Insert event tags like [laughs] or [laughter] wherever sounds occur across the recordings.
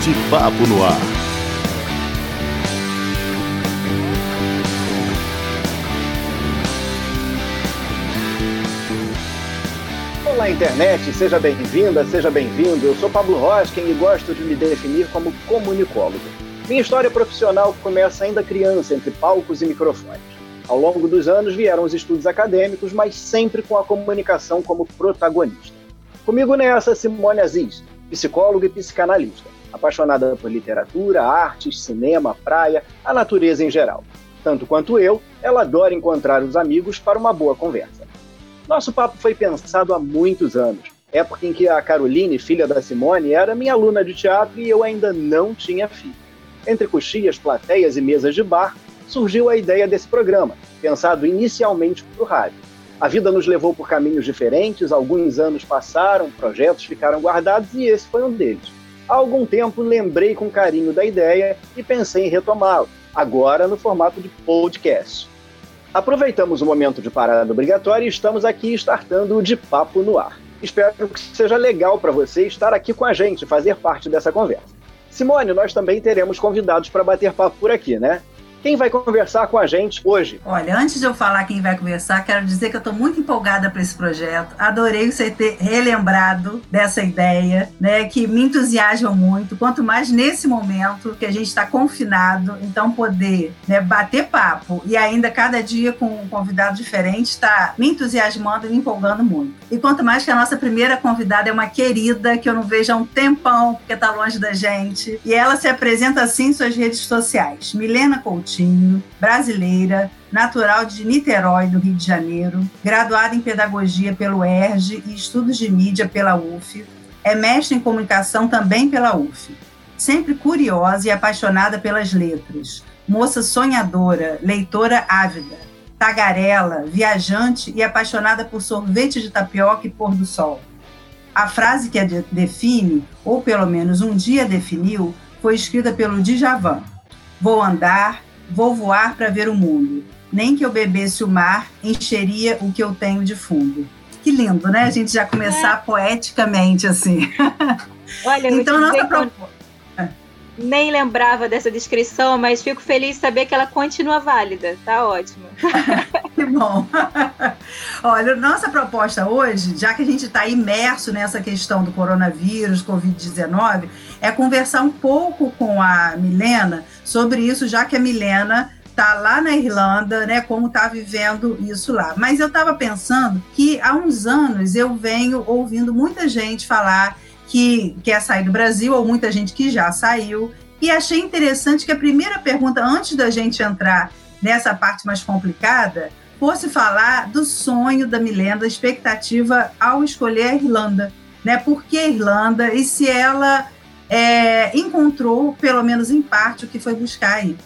De Papo no Ar. Olá, internet, seja bem-vinda, seja bem-vindo. Eu sou Pablo Rosken e gosto de me definir como comunicólogo. Minha história profissional começa ainda criança, entre palcos e microfones. Ao longo dos anos vieram os estudos acadêmicos, mas sempre com a comunicação como protagonista. Comigo nessa, Simone Aziz, psicóloga e psicanalista, apaixonada por literatura, artes, cinema, praia, a natureza em geral. Tanto quanto eu, ela adora encontrar os amigos para uma boa conversa. Nosso papo foi pensado há muitos anos, época em que a Caroline, filha da Simone, era minha aluna de teatro e eu ainda não tinha filho. Entre coxias, plateias e mesas de bar, surgiu a ideia desse programa, pensado inicialmente para o rádio. A vida nos levou por caminhos diferentes, alguns anos passaram, projetos ficaram guardados e esse foi um deles. Há algum tempo lembrei com carinho da ideia e pensei em retomá-lo, agora no formato de podcast. Aproveitamos o momento de parada obrigatória e estamos aqui startando o De Papo no Ar. Espero que seja legal para você estar aqui com a gente, fazer parte dessa conversa. Simone, nós também teremos convidados para bater papo por aqui, né? Quem vai conversar com a gente hoje? Olha, antes de eu falar quem vai conversar, quero dizer que eu estou muito empolgada para esse projeto. Adorei você ter relembrado dessa ideia, né? Que me entusiasma muito. Quanto mais nesse momento que a gente está confinado, então poder né, bater papo e ainda cada dia com um convidado diferente está me entusiasmando e me empolgando muito. E quanto mais que a nossa primeira convidada é uma querida que eu não vejo há um tempão, porque está longe da gente. E ela se apresenta assim em suas redes sociais. Milena Coutinho Coutinho, brasileira, natural de Niterói, do Rio de Janeiro, graduada em Pedagogia pelo ERJ e Estudos de Mídia pela UF, é mestre em Comunicação também pela UF. Sempre curiosa e apaixonada pelas letras, moça sonhadora, leitora ávida, tagarela, viajante e apaixonada por sorvete de tapioca e pôr do sol. A frase que a define, ou pelo menos um dia definiu, foi escrita pelo Djavan. Vou andar, Vou voar para ver o mundo. Nem que eu bebesse o mar, encheria o que eu tenho de fundo. Que lindo, né? A gente já começar é. poeticamente assim. Olha, então, nossa proposta nem lembrava dessa descrição, mas fico feliz de saber que ela continua válida. Tá ótimo. [laughs] que bom. Olha, nossa proposta hoje, já que a gente está imerso nessa questão do coronavírus, Covid-19, é conversar um pouco com a Milena sobre isso, já que a Milena está lá na Irlanda, né, como está vivendo isso lá. Mas eu estava pensando que há uns anos eu venho ouvindo muita gente falar que quer sair do Brasil, ou muita gente que já saiu. E achei interessante que a primeira pergunta, antes da gente entrar nessa parte mais complicada, fosse falar do sonho da Milena, da expectativa ao escolher a Irlanda. Né? Por que a Irlanda? E se ela é, encontrou, pelo menos em parte, o que foi buscar aí?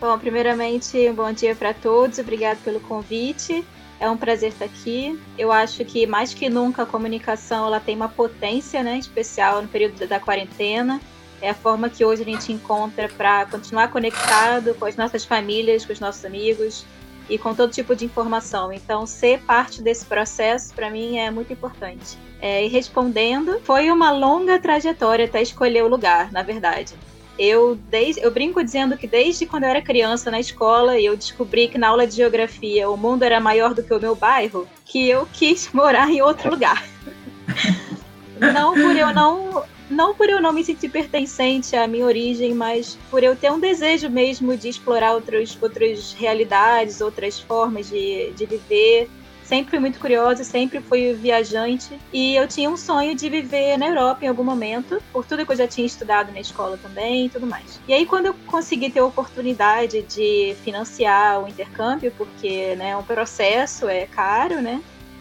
Bom, primeiramente, um bom dia para todos, obrigado pelo convite. É um prazer estar aqui. Eu acho que mais que nunca a comunicação ela tem uma potência, né, especial no período da quarentena. É a forma que hoje a gente encontra para continuar conectado com as nossas famílias, com os nossos amigos e com todo tipo de informação. Então, ser parte desse processo para mim é muito importante. É, e respondendo, foi uma longa trajetória até escolher o lugar, na verdade. Eu, desde, eu brinco dizendo que desde quando eu era criança na escola e eu descobri que na aula de geografia o mundo era maior do que o meu bairro, que eu quis [laughs] morar em outro lugar. não por eu não não por eu não me sentir pertencente à minha origem, mas por eu ter um desejo mesmo de explorar outros, outras realidades, outras formas de, de viver sempre fui muito curiosa, sempre fui viajante e eu tinha um sonho de viver na Europa em algum momento, por tudo que eu já tinha estudado na escola também e tudo mais. E aí quando eu consegui ter a oportunidade de financiar o intercâmbio, porque né, é um processo, é caro, né?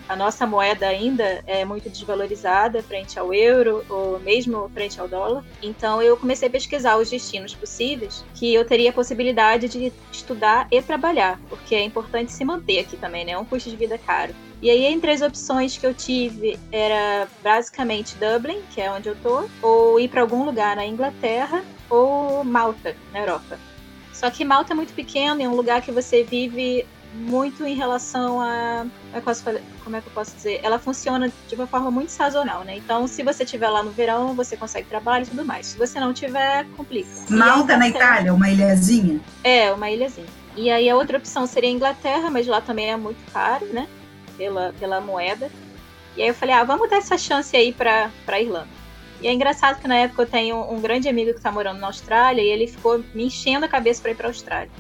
A nossa moeda ainda é muito desvalorizada frente ao euro ou mesmo frente ao dólar. Então eu comecei a pesquisar os destinos possíveis que eu teria a possibilidade de estudar e trabalhar, porque é importante se manter aqui também, né? É um custo de vida caro. E aí, entre as opções que eu tive, era basicamente Dublin, que é onde eu tô, ou ir para algum lugar na Inglaterra, ou Malta, na Europa. Só que Malta é muito pequeno, é um lugar que você vive muito em relação a. Como é que eu posso dizer? Ela funciona de uma forma muito sazonal, né? Então, se você estiver lá no verão, você consegue trabalho e tudo mais. Se você não tiver, complica. Malta na Itália, uma ilhazinha? É, uma ilhazinha. E aí a outra opção seria a Inglaterra, mas lá também é muito caro, né? Pela, pela moeda. E aí eu falei, ah, vamos dar essa chance aí pra, pra Irlanda. E é engraçado que na época eu tenho um grande amigo que está morando na Austrália e ele ficou me enchendo a cabeça para ir para a Austrália.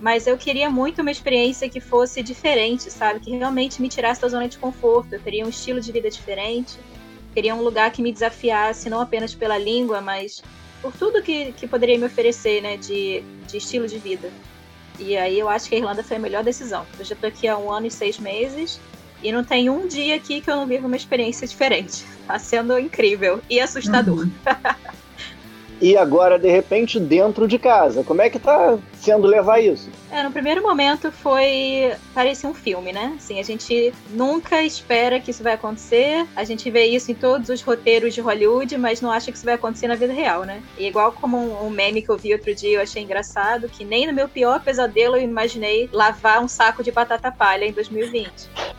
Mas eu queria muito uma experiência que fosse diferente, sabe? Que realmente me tirasse da zona de conforto. Eu queria um estilo de vida diferente. Queria um lugar que me desafiasse, não apenas pela língua, mas por tudo que, que poderia me oferecer, né? De, de estilo de vida. E aí eu acho que a Irlanda foi a melhor decisão. Eu já estou aqui há um ano e seis meses e não tem um dia aqui que eu não vivo uma experiência diferente. [laughs] Tá sendo incrível e assustador. Uhum. [laughs] e agora, de repente, dentro de casa. Como é que tá sendo levar isso? É, no primeiro momento foi. parecia um filme, né? Assim, a gente nunca espera que isso vai acontecer. A gente vê isso em todos os roteiros de Hollywood, mas não acha que isso vai acontecer na vida real, né? E igual como um, um meme que eu vi outro dia, eu achei engraçado, que nem no meu pior pesadelo eu imaginei lavar um saco de batata palha em 2020.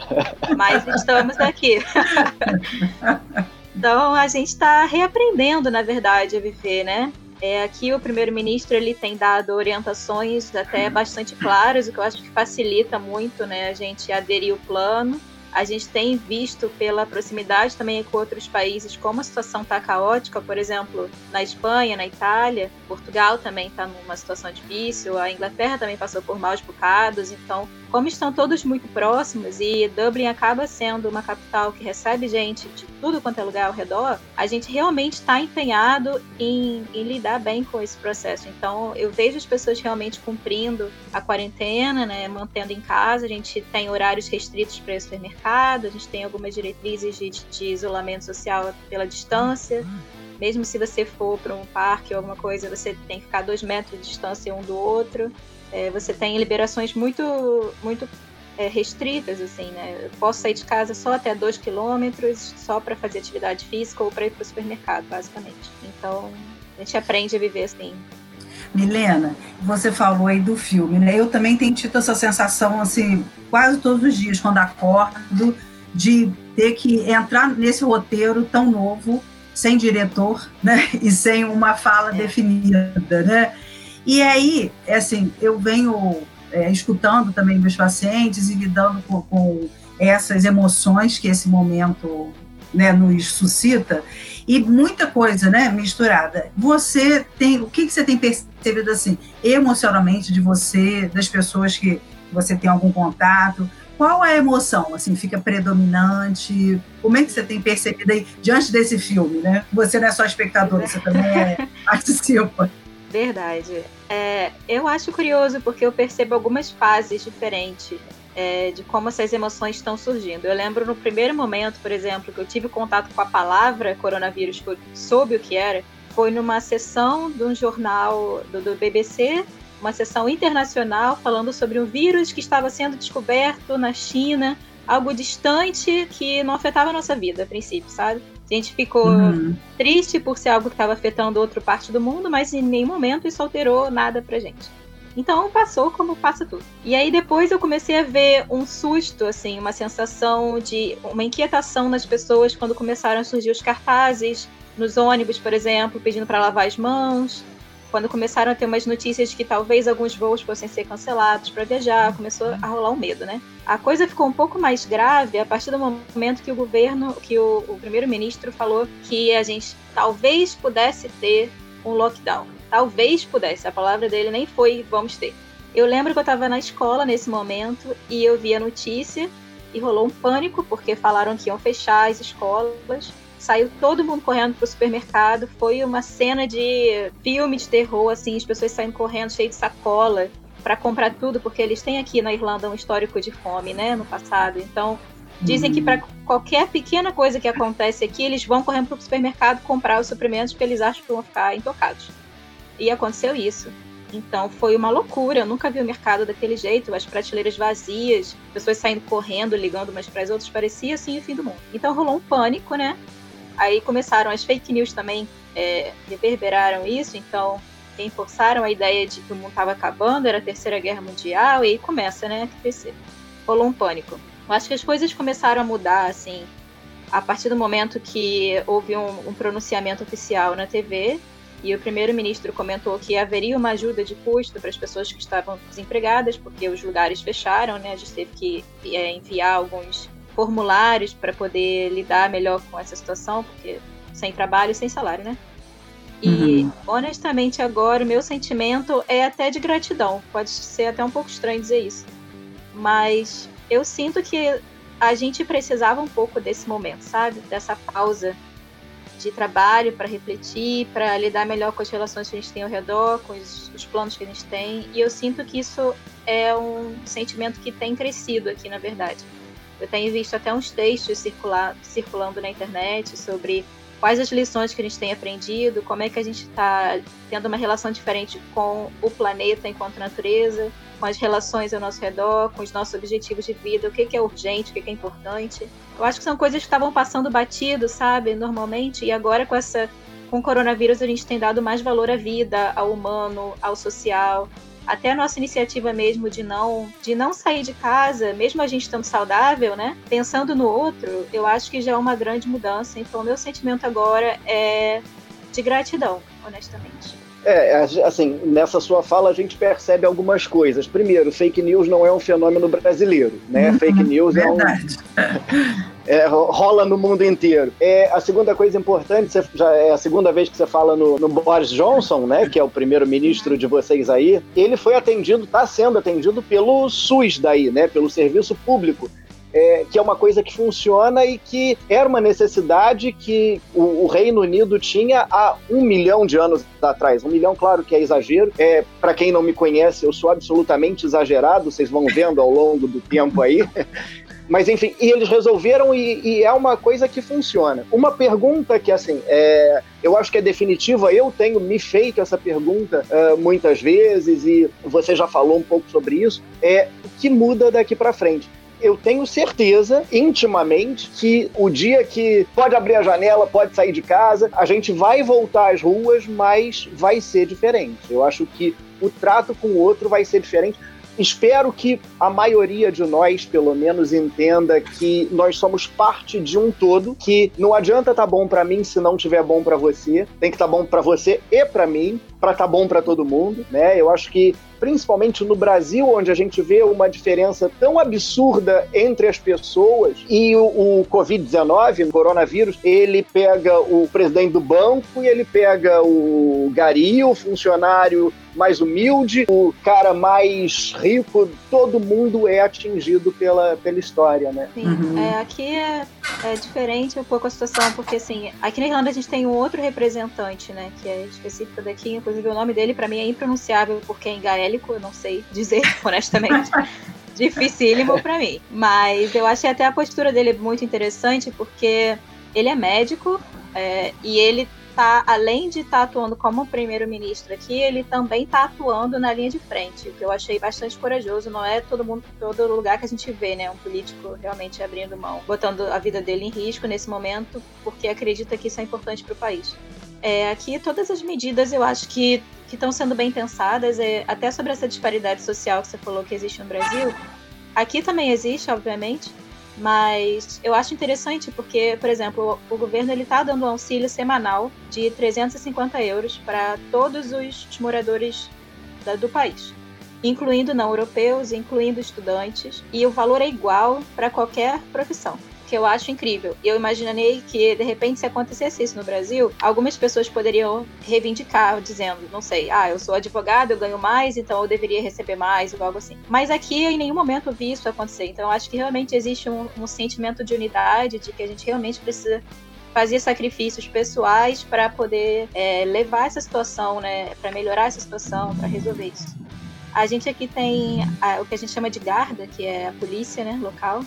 [laughs] mas estamos aqui. [laughs] Então a gente está reaprendendo, na verdade, a viver, né? É, aqui o primeiro-ministro ele tem dado orientações até bastante claras, o que eu acho que facilita muito, né, a gente aderir o plano. A gente tem visto pela proximidade também com outros países como a situação está caótica, por exemplo, na Espanha, na Itália, Portugal também está numa situação difícil, a Inglaterra também passou por maus bocados, então como estão todos muito próximos e Dublin acaba sendo uma capital que recebe gente de tudo quanto é lugar ao redor, a gente realmente está empenhado em, em, lidar bem com esse processo. Então, eu vejo as pessoas realmente cumprindo a quarentena, né, mantendo em casa. A gente tem horários restritos para supermercado, a gente tem algumas diretrizes de, de isolamento social pela distância. Mesmo se você for para um parque ou alguma coisa, você tem que ficar dois metros de distância um do outro. É, você tem liberações muito, muito é, restritas, assim, né? Eu posso sair de casa só até 2 quilômetros, só para fazer atividade física ou para ir para o supermercado, basicamente. Então, a gente aprende a viver assim. Milena, você falou aí do filme, né? Eu também tenho tido essa sensação, assim, quase todos os dias, quando acordo, de ter que entrar nesse roteiro tão novo, sem diretor, né? E sem uma fala é. definida, né? E aí, é assim, eu venho é, escutando também meus pacientes e lidando com, com essas emoções que esse momento né, nos suscita e muita coisa, né, misturada. Você tem, o que, que você tem percebido assim, emocionalmente de você, das pessoas que você tem algum contato? Qual é a emoção, assim, fica predominante? Como é que você tem percebido aí diante desse filme, né? Você não é só espectador, você também é, [laughs] participa. Verdade. É, eu acho curioso porque eu percebo algumas fases diferentes é, de como essas emoções estão surgindo. Eu lembro no primeiro momento, por exemplo, que eu tive contato com a palavra coronavírus, que eu soube o que era, foi numa sessão de um jornal do, do BBC, uma sessão internacional falando sobre um vírus que estava sendo descoberto na China, algo distante que não afetava a nossa vida a princípio, sabe? A gente ficou uhum. triste por ser algo que estava afetando outra parte do mundo, mas em nenhum momento isso alterou nada pra gente. Então passou como passa tudo. E aí depois eu comecei a ver um susto, assim, uma sensação de uma inquietação nas pessoas quando começaram a surgir os cartazes nos ônibus, por exemplo, pedindo para lavar as mãos quando começaram a ter umas notícias de que talvez alguns voos fossem ser cancelados para viajar, começou a rolar um medo, né? A coisa ficou um pouco mais grave a partir do momento que o governo, que o, o primeiro-ministro falou que a gente talvez pudesse ter um lockdown. Talvez pudesse, a palavra dele nem foi vamos ter. Eu lembro que eu estava na escola nesse momento e eu vi a notícia e rolou um pânico porque falaram que iam fechar as escolas saiu todo mundo correndo pro supermercado. Foi uma cena de filme de terror, assim, as pessoas saindo correndo, cheio de sacola para comprar tudo, porque eles têm aqui na Irlanda um histórico de fome, né, no passado. Então, dizem que para qualquer pequena coisa que acontece aqui, eles vão correndo pro supermercado comprar os suprimentos porque eles acham que vão ficar intocados. E aconteceu isso. Então foi uma loucura. Eu nunca vi o mercado daquele jeito, as prateleiras vazias, pessoas saindo correndo, ligando umas para as outras, parecia assim o fim do mundo. Então rolou um pânico, né? Aí começaram as fake news também, é, reverberaram isso, então reforçaram a ideia de que o mundo estava acabando, era a Terceira Guerra Mundial, e aí começa, né, a crescer. Rolou um pânico. Eu acho que as coisas começaram a mudar, assim, a partir do momento que houve um, um pronunciamento oficial na TV e o primeiro-ministro comentou que haveria uma ajuda de custo para as pessoas que estavam desempregadas, porque os lugares fecharam, né? A gente teve que é, enviar alguns formulários para poder lidar melhor com essa situação, porque sem trabalho, sem salário, né? E uhum. honestamente agora o meu sentimento é até de gratidão. Pode ser até um pouco estranho dizer isso, mas eu sinto que a gente precisava um pouco desse momento, sabe? Dessa pausa de trabalho para refletir, para lidar melhor com as relações que a gente tem ao redor, com os, os, planos que a gente tem. E eu sinto que isso é um sentimento que tem crescido aqui, na verdade. Eu tenho visto até uns textos circular, circulando na internet sobre quais as lições que a gente tem aprendido, como é que a gente está tendo uma relação diferente com o planeta enquanto natureza, com as relações ao nosso redor, com os nossos objetivos de vida, o que, que é urgente, o que, que é importante. Eu acho que são coisas que estavam passando batido, sabe, normalmente, e agora com essa com o coronavírus a gente tem dado mais valor à vida, ao humano, ao social, até a nossa iniciativa mesmo de não de não sair de casa, mesmo a gente estando saudável, né? Pensando no outro, eu acho que já é uma grande mudança. Então, meu sentimento agora é de gratidão, honestamente. É, assim, nessa sua fala a gente percebe algumas coisas. Primeiro, fake news não é um fenômeno brasileiro, né? Uhum, fake news verdade. é um. [laughs] É, rola no mundo inteiro. É, a segunda coisa importante, você, já é a segunda vez que você fala no, no Boris Johnson, né, que é o primeiro-ministro de vocês aí, ele foi atendido, está sendo atendido pelo SUS daí, né, pelo serviço público é, que é uma coisa que funciona e que era uma necessidade que o, o, Reino Unido tinha há um milhão de anos atrás. Um milhão, claro que é exagero. É, Para quem não me conhece, eu sou absolutamente exagerado, vocês vão vendo ao longo do tempo aí. [laughs] Mas enfim, e eles resolveram e, e, é uma coisa que funciona. Uma pergunta que, assim, é, eu acho que é definitiva, eu tenho me feito essa pergunta uh, muitas vezes e você já falou um pouco sobre isso, é o que muda daqui para frente eu tenho certeza, intimamente, que o dia que pode abrir a janela, pode sair de casa, a gente vai voltar às ruas, mas vai ser diferente. Eu acho que o trato com o outro vai ser diferente. Espero que a maioria de nós, pelo menos, entenda que nós somos parte de um todo, que não adianta tá bom para mim se não tiver bom para você, tem que estar tá bom para você e para mim, para tá bom para todo mundo, né? Eu acho que principalmente no Brasil, onde a gente vê uma diferença tão absurda entre as pessoas, e o, o Covid-19, o coronavírus, ele pega o presidente do banco e ele pega o gari, o funcionário mais humilde, o cara mais rico, todo mundo é atingido pela, pela história, né? Sim, uhum. é, aqui é, é, diferente um pouco a situação, porque assim, aqui na Irlanda a gente tem um outro representante, né, que é específico daqui, inclusive o nome dele para mim é impronunciável porque é em gaélico, eu não sei dizer [laughs] honestamente. Dificílimo para mim. Mas eu achei até a postura dele muito interessante porque ele é médico é, e ele tá, além de estar tá atuando como primeiro-ministro aqui, ele também está atuando na linha de frente, o que eu achei bastante corajoso. Não é todo mundo, todo lugar que a gente vê, né, um político realmente abrindo mão, botando a vida dele em risco nesse momento, porque acredita que isso é importante para o país. É, aqui todas as medidas eu acho que estão sendo bem pensadas, é, até sobre essa disparidade social que você falou que existe no Brasil. Aqui também existe, obviamente, mas eu acho interessante porque, por exemplo, o, governo ele está dando um auxílio semanal de 350 euros para todos os moradores da, do país, incluindo não europeus, incluindo estudantes, e o valor é igual para qualquer profissão que eu acho incrível. E eu imaginei que, de repente, se acontecesse isso no Brasil, algumas pessoas poderiam reivindicar, dizendo, não sei, ah, eu sou advogado, eu ganho mais, então eu deveria receber mais, ou algo assim. Mas aqui, em nenhum momento, eu vi isso acontecer. Então, eu acho que realmente existe um, um sentimento de unidade, de que a gente realmente precisa fazer sacrifícios pessoais para poder é, levar essa situação, né, para melhorar essa situação, para resolver isso. A gente aqui tem a, o que a gente chama de guarda, que é a polícia né, local.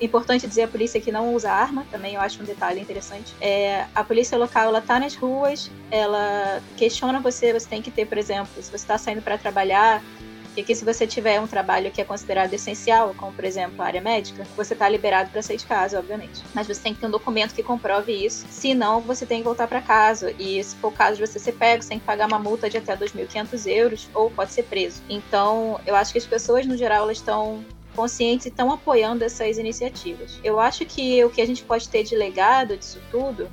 Importante dizer a polícia que não usa arma, também eu acho um detalhe interessante. É, a polícia local, ela tá nas ruas, ela questiona você, você tem que ter, por exemplo, se você está saindo para trabalhar, E que se você tiver um trabalho que é considerado essencial, como por exemplo a área médica, você está liberado para sair de casa, obviamente. Mas você tem que ter um documento que comprove isso. Se não, você tem que voltar para casa. E se for o caso de você ser pego, você tem que pagar uma multa de até 2.500 euros ou pode ser preso. Então, eu acho que as pessoas no geral elas estão conscientes e estão apoiando essas iniciativas. Eu acho que o que a gente pode ter de legado disso tudo,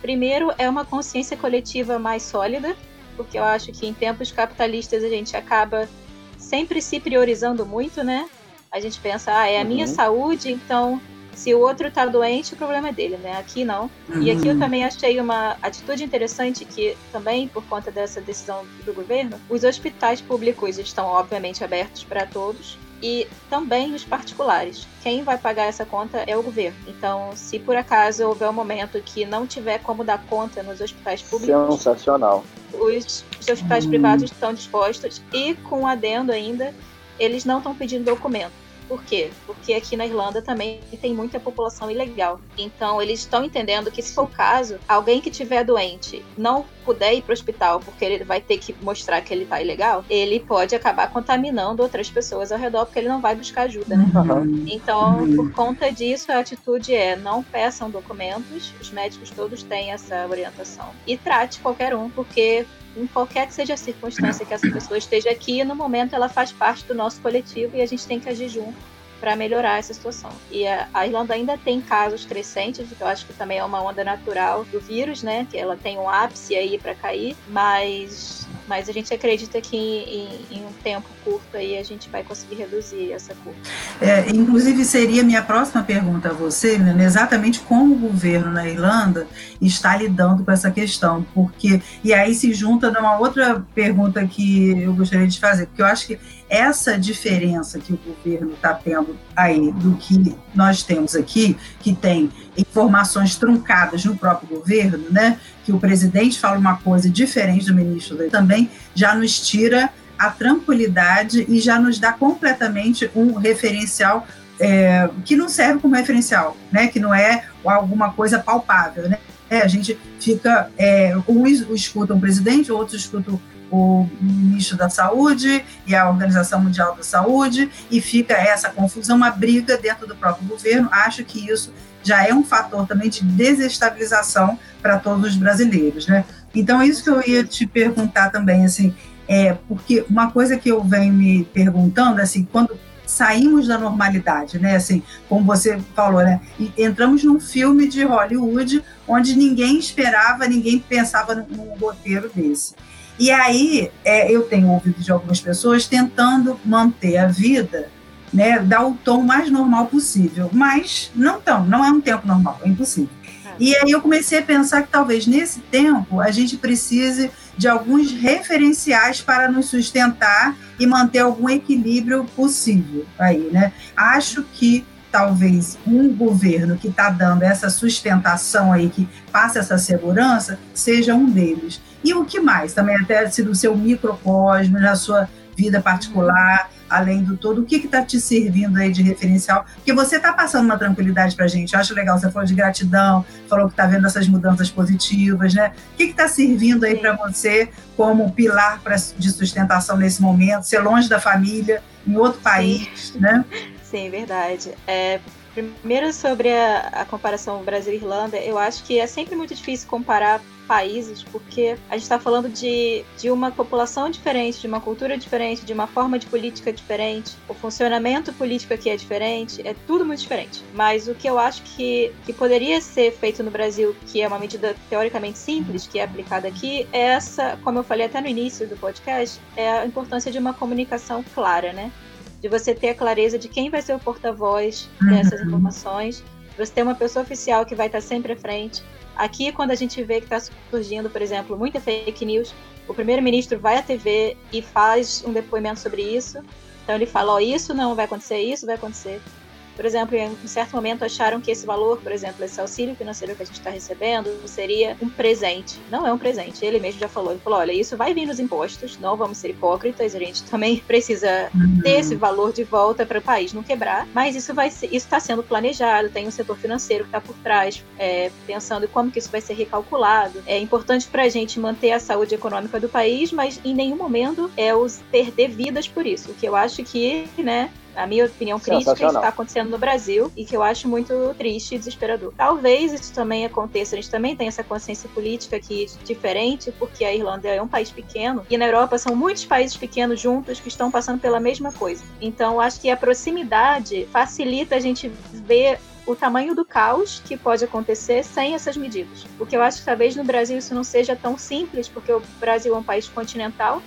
primeiro é uma consciência coletiva mais sólida, porque eu acho que em tempos capitalistas a gente acaba sempre se priorizando muito, né? A gente pensa, ah, é a minha uhum. saúde, então se o outro tá doente, o problema é dele, né? Aqui não. Uhum. E aqui eu uhum. também achei uma atitude interessante que também por conta dessa decisão do governo, os hospitais públicos estão obviamente abertos para todos, e também os particulares. Quem vai pagar essa conta é o governo. Então, se por acaso houver um momento que não tiver como dar conta nos hospitais públicos. Sensacional. Os, os hospitais hum. privados estão dispostos e, com adendo ainda, eles não estão pedindo documento. Por quê? Porque aqui na Irlanda também tem muita população ilegal. Então, eles estão entendendo que, se for o caso, alguém que tiver doente não puder ir para o hospital porque ele vai ter que mostrar que ele está ilegal, ele pode acabar contaminando outras pessoas ao redor porque ele não vai buscar ajuda, né? Uhum. Então, uhum. por conta disso, a atitude é não peçam documentos, os médicos todos têm essa orientação. E trate qualquer um, porque em qualquer que seja a circunstância que essa pessoa esteja aqui, no momento ela faz parte do nosso coletivo e a gente tem que agir junto para melhorar essa situação. E a, a, Irlanda ainda tem casos crescentes, que eu acho que também é uma onda natural do vírus, né? Que ela tem um ápice aí para cair, mas mas a gente acredita que em, em, um tempo curto aí a gente vai conseguir reduzir essa curva. É, inclusive seria minha próxima pergunta a você, né, exatamente como o governo na Irlanda está lidando com essa questão, porque e aí se junta numa outra pergunta que eu gostaria de fazer, porque eu acho que essa diferença que o governo está tendo aí do que nós temos aqui, que tem informações truncadas no próprio governo, né? Que o presidente fala uma coisa diferente do ministro, também já nos tira a tranquilidade e já nos dá completamente um referencial é, que não serve como referencial, né? Que não é alguma coisa palpável, né? É, a gente fica, é, uns escutam o presidente, outros escutam o ministro da Saúde e a Organização Mundial da Saúde, e fica essa confusão, uma briga dentro do próprio governo. Acho que isso já é um fator também de desestabilização para todos os brasileiros, né? Então, isso que eu ia te perguntar também, assim, é porque uma coisa que eu venho me perguntando, assim, quando saímos da normalidade, né? Assim, como você falou, né? E entramos num filme de Hollywood onde ninguém esperava, ninguém pensava num roteiro desse. E aí é, eu tenho ouvido de algumas pessoas tentando manter a vida, né, dar o tom mais normal possível, mas não tão, não é um tempo normal, é impossível. É. E aí eu comecei a pensar que talvez nesse tempo a gente precise de alguns referenciais para nos sustentar e manter algum equilíbrio possível aí, né? Acho que talvez um governo que está dando essa sustentação aí, que passa essa segurança, seja um deles. E o que mais? Também até se do seu microcosmo, na sua vida particular, além do todo, o que está te servindo aí de referencial? Porque você está passando uma tranquilidade para a gente. Eu acho legal, você falou de gratidão, falou que está vendo essas mudanças positivas, né? O que está servindo aí para você como pilar pra, de sustentação nesse momento? Ser longe da família, em outro país, Sim. né? Sim, verdade. É, primeiro sobre a, a comparação Brasil-Irlanda, eu acho que é sempre muito difícil comparar países, porque a gente está falando de, de uma população diferente, de uma cultura diferente, de uma forma de política diferente, o funcionamento político aqui é diferente, é tudo muito diferente. Mas o que eu acho que, que poderia ser feito no Brasil, que é uma medida teoricamente simples, que é aplicada aqui, é essa, como eu falei até no início do podcast, é a importância de uma comunicação clara, né? De você ter a clareza de quem vai ser o porta-voz dessas uhum. informações, você ter uma pessoa oficial que vai estar sempre à frente, Aqui, quando a gente vê que está surgindo, por exemplo, muita fake news, o primeiro-ministro vai à TV e faz um depoimento sobre isso. Então ele fala: ó, oh, isso não vai acontecer, isso vai acontecer. Por exemplo, em um certo momento acharam que esse valor, por exemplo, esse auxílio financeiro que a gente está recebendo, seria um presente. Não é um presente. Ele mesmo já falou. Ele falou: olha, isso vai vir nos impostos, não vamos ser hipócritas, a gente também [laughs] precisa uhum. ter esse valor de volta para o país não quebrar, mas isso vai ser, isso está sendo planejado, tem um setor financeiro que está por trás, é, pensando em como que isso vai ser recalculado. É importante para a gente manter a saúde econômica do país, mas em nenhum momento é os perder vidas por isso. O que eu acho que, né, a minha opinião crítica está acontecendo no Brasil e que eu acho muito triste e desesperador. Talvez isso também aconteça, a gente também tem essa consciência política aqui diferente, porque a Irlanda é um país pequeno e na Europa são muitos países pequenos juntos que estão passando pela mesma coisa. Então, acho que a proximidade facilita a gente ver o tamanho do caos que pode acontecer sem essas medidas. O que eu acho que talvez no Brasil isso não seja tão simples, porque o Brasil é um país continental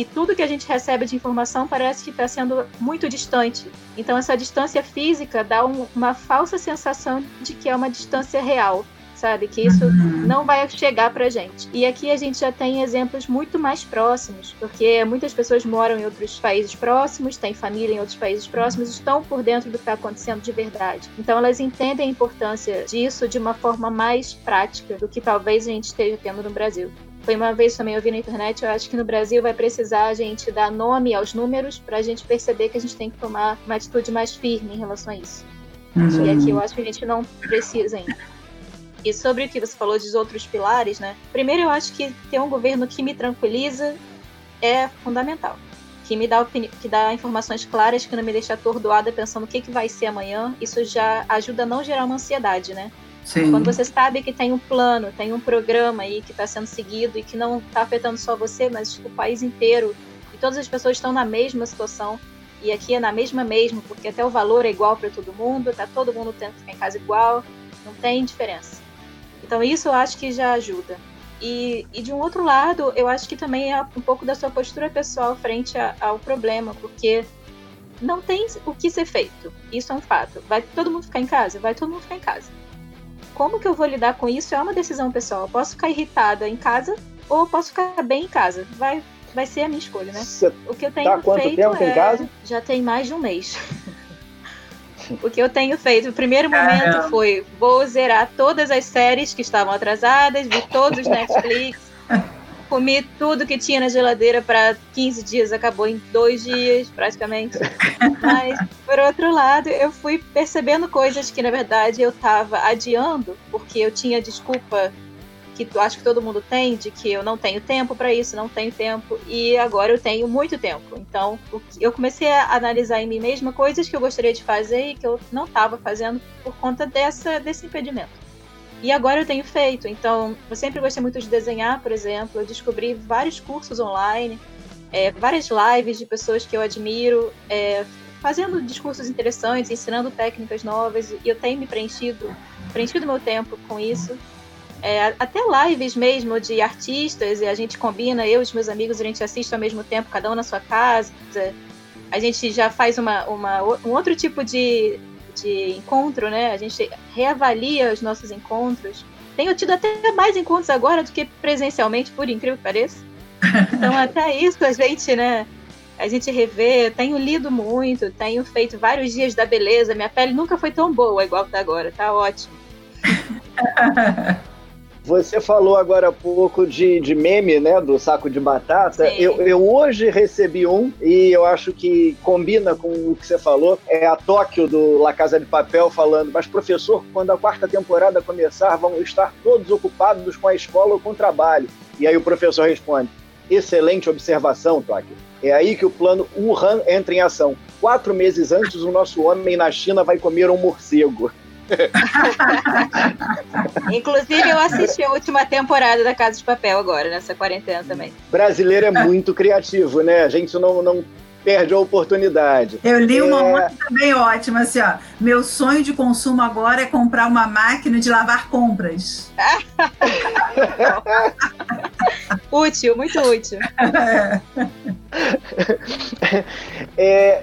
e tudo que a gente recebe de informação parece que está sendo muito distante. Então, essa distância física dá um, uma falsa sensação de que é uma distância real, sabe? Que isso uhum. não vai chegar para gente. E aqui a gente já tem exemplos muito mais próximos, porque muitas pessoas moram em outros países próximos, têm família em outros países próximos, estão por dentro do que está acontecendo de verdade. Então, elas entendem a importância disso de uma forma mais prática do que talvez a gente esteja tendo no Brasil. Foi uma vez também eu vi na internet, eu acho que no Brasil vai precisar a gente dar nome aos números para a gente perceber que a gente tem que tomar uma atitude mais firme em relação a isso. Uhum. E aqui eu acho que a gente não precisa ainda. E sobre o que você falou dos outros pilares, né? Primeiro, eu acho que ter um governo que me tranquiliza é fundamental. Que me dá, que dá informações claras, que não me deixa atordoada pensando o que, que vai ser amanhã. Isso já ajuda a não gerar uma ansiedade, né? Sim. Quando você sabe que tem um plano, tem um programa aí que está sendo seguido e que não está afetando só você, mas o país inteiro, e todas as pessoas estão na mesma situação, e aqui é na mesma mesmo, porque até o valor é igual para todo mundo, tá todo mundo tendo que ficar em casa igual, não tem diferença. Então isso eu acho que já ajuda. E, e de um outro lado, eu acho que também é um pouco da sua postura pessoal frente a, ao problema, porque não tem o que ser feito. Isso é um fato. Vai todo mundo ficar em casa? Vai todo mundo ficar em casa como que eu vou lidar com isso é uma decisão pessoal. Eu posso ficar irritada em casa ou posso ficar bem em casa. Vai, vai ser a minha escolha, né? Você o que eu tenho tá quanto feito tempo é... em casa? Já tem mais de um mês. [laughs] o que eu tenho feito, o primeiro momento foi vou zerar todas as séries que estavam atrasadas, vi todos os Netflix, comi tudo que tinha na geladeira para 15 dias, acabou em dois dias, praticamente. Mas, por outro lado, eu fui percebendo coisas que, na verdade, eu estava adiando, porque eu tinha desculpa que acho que todo mundo tem, de que eu não tenho tempo para isso, não tenho tempo, e agora eu tenho muito tempo. Então, eu comecei a analisar em mim mesma coisas que eu gostaria de fazer e que eu não estava fazendo por conta dessa, desse impedimento. E agora eu tenho feito. Então, eu sempre gostei muito de desenhar, por exemplo. Eu descobri vários cursos online, é, várias lives de pessoas que eu admiro, é, fazendo discursos interessantes, ensinando técnicas novas. E eu tenho me preenchido, preenchido meu tempo com isso. É, até lives mesmo de artistas, e a gente combina, eu e os meus amigos, a gente assiste ao mesmo tempo, cada um na sua casa. A gente já faz uma, uma um outro tipo de, de encontro, né? A gente reavalia os nossos encontros. Tenho tido até mais encontros agora do que presencialmente, por incrível que pareça. Então, [laughs] até isso a gente, né? A gente revê. Tenho lido muito, tenho feito vários dias da beleza. Minha pele nunca foi tão boa igual tá agora, tá ótimo. [laughs] Você falou agora há pouco de, de meme, né, do saco de batata. Eu, eu, hoje recebi um e eu acho que combina com o que você falou. É a Tóquio do La Casa de Papel falando, mas professor, quando a quarta temporada começar, vão estar todos ocupados com a escola ou com o trabalho. E aí o professor responde, excelente observação, Tóquio. É aí que o plano Wuhan entra em ação. Quatro meses antes, o nosso homem na China vai comer um morcego. [laughs] Inclusive, eu assisti a última temporada da Casa de Papel agora, nessa quarentena também. Brasileiro é muito criativo, né? A gente não, não perde a oportunidade. Eu li uma é... outra também ótima, assim, ó. Meu sonho de consumo agora é comprar uma máquina de lavar compras. [laughs] útil, muito útil. [laughs] É,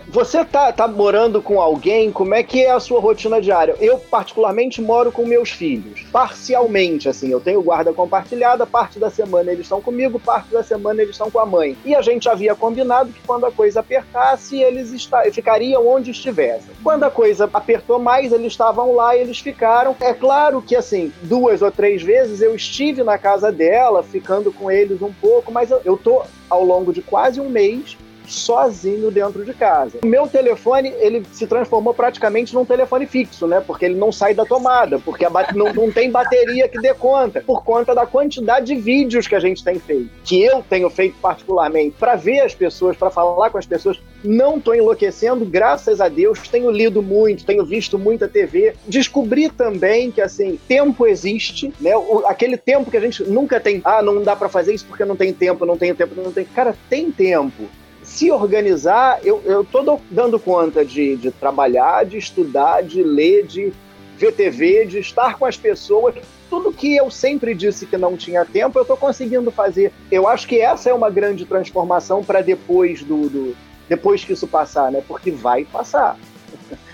você tá, tá morando com alguém? Como é que é a sua rotina diária? Eu, particularmente, moro com meus filhos. Parcialmente, assim. Eu tenho guarda compartilhada, parte da semana eles estão comigo, parte da semana eles estão com a mãe. E a gente havia combinado que quando a coisa apertasse, eles ficariam onde estivessem. Quando a coisa apertou mais, eles estavam lá e eles ficaram. É claro que, assim, duas ou três vezes eu estive na casa dela, ficando com eles um pouco, mas eu, eu tô ao longo de quase um mês sozinho dentro de casa. O meu telefone, ele se transformou praticamente num telefone fixo, né? Porque ele não sai da tomada, porque [laughs] não, não tem bateria que dê conta, por conta da quantidade de vídeos que a gente tem feito, que eu tenho feito particularmente, para ver as pessoas, para falar com as pessoas. Não estou enlouquecendo, graças a Deus. Tenho lido muito, tenho visto muita TV. Descobri também que, assim, tempo existe, né? O, aquele tempo que a gente nunca tem. Ah, não dá para fazer isso porque não tem tempo, não tem tempo, não tem. Cara, tem tempo se organizar, eu, eu tô dando conta de, de trabalhar, de estudar, de ler, de ver TV, de estar com as pessoas. Tudo que eu sempre disse que não tinha tempo, eu estou conseguindo fazer. Eu acho que essa é uma grande transformação para depois do, do, depois que isso passar, né? Porque vai passar.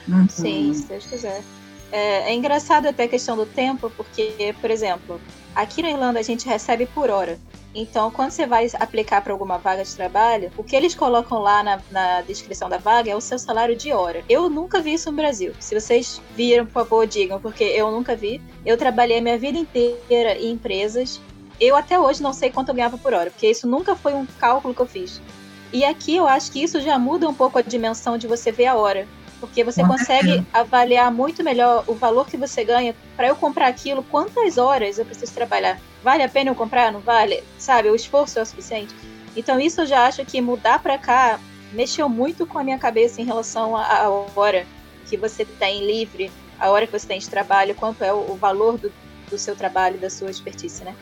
Uhum. Sim, se Deus quiser. É, é engraçado até a questão do tempo, porque, por exemplo, aqui na Irlanda a gente recebe por hora. Então, quando você vai aplicar para alguma vaga de trabalho, o que eles colocam lá na, na, descrição da vaga é o seu salário de hora. Eu nunca vi isso no Brasil. Se vocês viram, por favor, digam, porque eu nunca vi. Eu trabalhei minha vida inteira em empresas. Eu até hoje não sei quanto eu ganhava por hora, porque isso nunca foi um cálculo que eu fiz. E aqui eu acho que isso já muda um pouco a dimensão de você ver a hora porque você consegue avaliar muito melhor o valor que você ganha para eu comprar aquilo, quantas horas eu preciso trabalhar. Vale a pena eu comprar? Não vale? Sabe, o esforço é o suficiente. Então isso eu já acho que mudar para cá mexeu muito com a minha cabeça em relação à hora que você tem livre, a hora que você tem de trabalho, quanto é o, valor do, do seu trabalho, da sua expertise, né?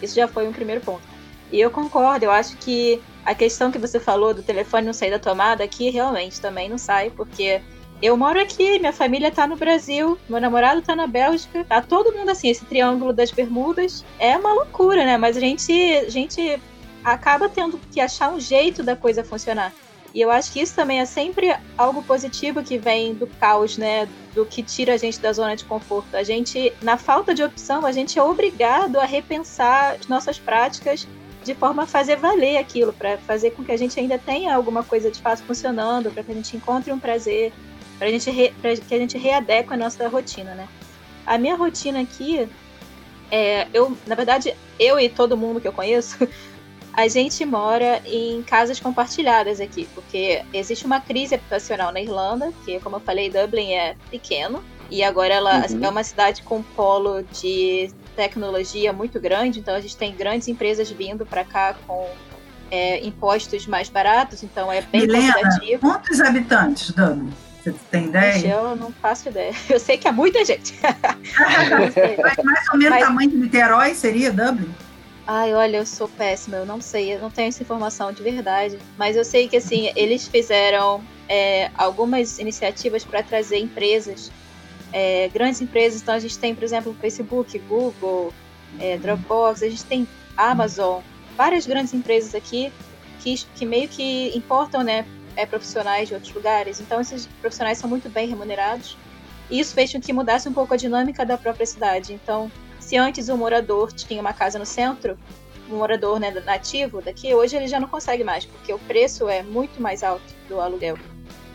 Isso já foi um primeiro ponto. E eu concordo, eu acho que a questão que você falou do telefone não sair da tomada aqui realmente também não sai, porque eu moro aqui, minha família tá no Brasil, meu namorado tá na Bélgica, tá todo mundo assim, esse triângulo das bermudas. É uma loucura, né? Mas a gente, a gente acaba tendo que achar um jeito da coisa funcionar. E eu acho que isso também é sempre algo positivo que vem do caos, né? Do que tira a gente da zona de conforto. A gente, na falta de opção, a gente é obrigado a repensar as nossas práticas de forma a fazer valer aquilo, para fazer com que a gente ainda tenha alguma coisa de fato funcionando, para que a gente encontre um prazer, para gente re, pra que a gente readeque a nossa rotina, né? A minha rotina aqui, é, eu, na verdade, eu e todo mundo que eu conheço, [laughs] a gente mora em casas compartilhadas aqui, porque existe uma crise habitacional na Irlanda, que, como eu falei, Dublin é pequeno, e agora ela uhum. é uma cidade com um polo de tecnologia muito grande, então a gente tem grandes empresas vindo para cá com é, impostos mais baratos, então é bem Milena, quantos habitantes, Dublin? Você tem ideia? Eu não faço ideia. [laughs] Eu sei que é muita gente. [laughs] Mas mais ou menos o tamanho de Niterói seria Dublin? Ai, olha, eu sou péssima, eu não sei, eu não tenho essa informação de verdade. Mas eu sei que, assim, eles fizeram é, algumas iniciativas para trazer empresas, é, grandes empresas. Então, a gente tem, por exemplo, Facebook, Google, é, Dropbox, a gente tem Amazon, várias grandes empresas aqui que, que meio que importam, né, é, profissionais de outros lugares. Então, esses profissionais são muito bem remunerados. E isso fez com que mudasse um pouco a dinâmica da própria cidade. Então, se antes o morador tinha uma casa no centro, um morador né, nativo daqui, hoje ele já não consegue mais, porque o preço é muito mais alto do aluguel.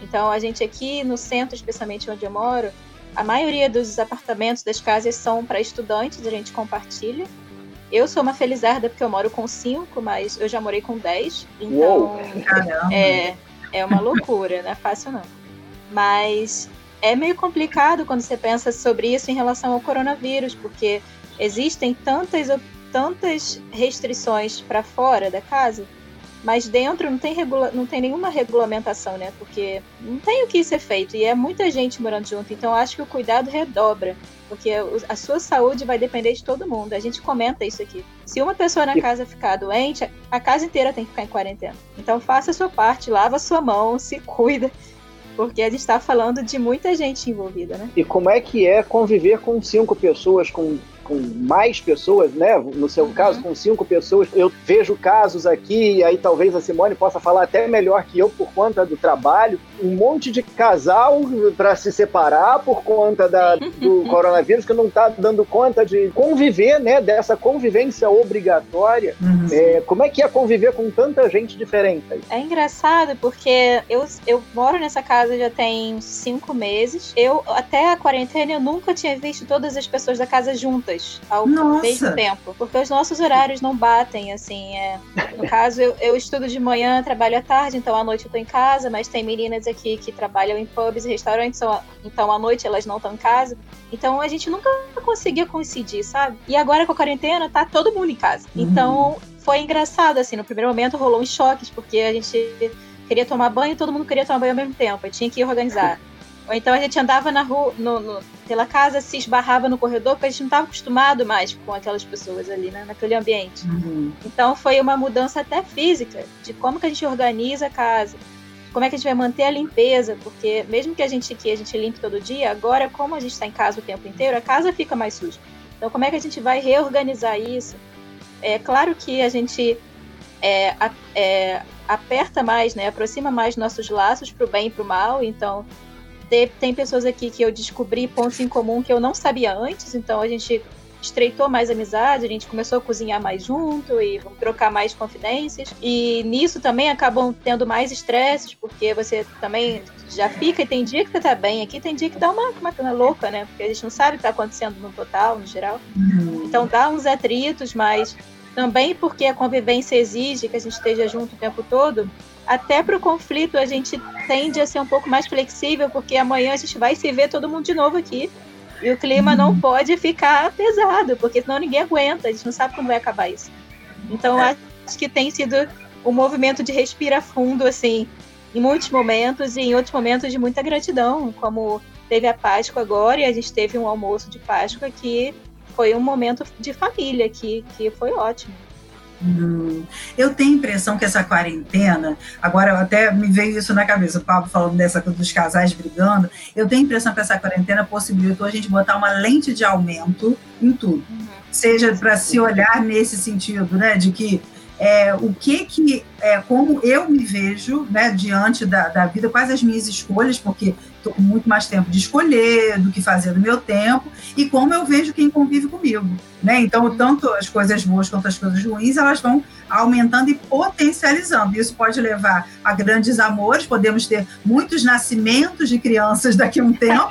Então, a gente aqui no centro, especialmente onde eu moro, a maioria dos apartamentos das casas são para estudantes, a gente compartilha. Eu sou uma felizarda porque eu moro com cinco, mas eu já morei com dez. Então, Uou. é, é uma loucura, não é fácil não. Mas é meio complicado quando você pensa sobre isso em relação ao coronavírus, porque existem tantas, tantas restrições para fora da casa, mas dentro não tem, regula não tem nenhuma regulamentação, né? Porque não tem o que ser feito e é muita gente morando junto, então acho que o cuidado redobra, porque a sua saúde vai depender de todo mundo. A gente comenta isso aqui. Se uma pessoa na casa ficar doente, a casa inteira tem que ficar em quarentena. Então faça a sua parte, lava a sua mão, [laughs] se cuida porque a gente está falando de muita gente envolvida, né? E como é que é conviver com cinco pessoas com com mais pessoas, né? No seu uhum. caso, com cinco pessoas. Eu vejo casos aqui, e aí talvez a Simone possa falar até melhor que eu por conta do trabalho. Um monte de casal para se separar por conta da, do [laughs] coronavírus que não está dando conta de conviver, né? Dessa convivência obrigatória. Uhum. É, como é que é conviver com tanta gente diferente? É engraçado porque eu, eu moro nessa casa já tem cinco meses. Eu, até a quarentena, eu nunca tinha visto todas as pessoas da casa juntas ao Nossa. mesmo tempo. Porque os nossos horários não batem, assim. É. No caso, eu, eu estudo de manhã, trabalho à tarde, então à noite eu tô em casa, mas tem meninas aqui que trabalham em pubs e restaurantes, então à noite elas não estão em casa. Então a gente nunca conseguia coincidir, sabe? E agora com a quarentena, tá todo mundo em casa. Uhum. Então foi engraçado, assim, no primeiro momento rolou uns choques, porque a gente queria tomar banho e todo mundo queria tomar banho ao mesmo tempo, eu tinha que organizar. Ou então a gente andava na rua, no, no, pela casa, se esbarrava no corredor, porque a gente não estava acostumado mais com aquelas pessoas ali, né, naquele ambiente. Uhum. Então foi uma mudança até física, de como que a gente organiza a casa, como é que a gente vai manter a limpeza, porque mesmo que a gente que a gente limpe todo dia, agora como a gente está em casa o tempo inteiro, a casa fica mais suja. Então como é que a gente vai reorganizar isso? É claro que a gente é, é, aperta mais, né, aproxima mais nossos laços para o bem e para o mal. Então tem pessoas aqui que eu descobri pontos em comum que eu não sabia antes, então a gente estreitou mais a amizade, a gente começou a cozinhar mais junto e trocar mais confidências. E nisso também acabam tendo mais estresses, porque você também já fica e tem dia que você tá bem aqui, tem dia que dá uma, uma louca, né? Porque a gente não sabe o que tá acontecendo no total, no geral. Uhum. Então dá uns atritos, mas também porque a convivência exige que a gente esteja junto o tempo todo, até para o conflito a gente tende a ser um pouco mais flexível, porque amanhã a gente vai se ver todo mundo de novo aqui. E o clima uhum. não pode ficar pesado, porque senão ninguém aguenta, a gente não sabe como vai acabar isso. Então, é. acho que tem sido um movimento de respirar fundo, assim, em muitos momentos, e em outros momentos de muita gratidão, como teve a Páscoa agora, e a gente teve um almoço de Páscoa que foi um momento de família, que, que foi ótimo. Eu tenho a impressão que essa quarentena, agora até me veio isso na cabeça, o Pablo falando dessa dos casais brigando, eu tenho a impressão que essa quarentena possibilitou a gente botar uma lente de aumento em tudo. Uhum. Seja para se olhar nesse sentido, né, de que é, o que que, é, como eu me vejo, né, diante da, da vida, quais as minhas escolhas, porque estou com muito mais tempo de escolher do que fazer do meu tempo, e como eu vejo quem convive comigo. Né? Então, tanto as coisas boas quanto as coisas ruins, elas vão aumentando e potencializando. Isso pode levar a grandes amores, podemos ter muitos nascimentos de crianças daqui a um tempo,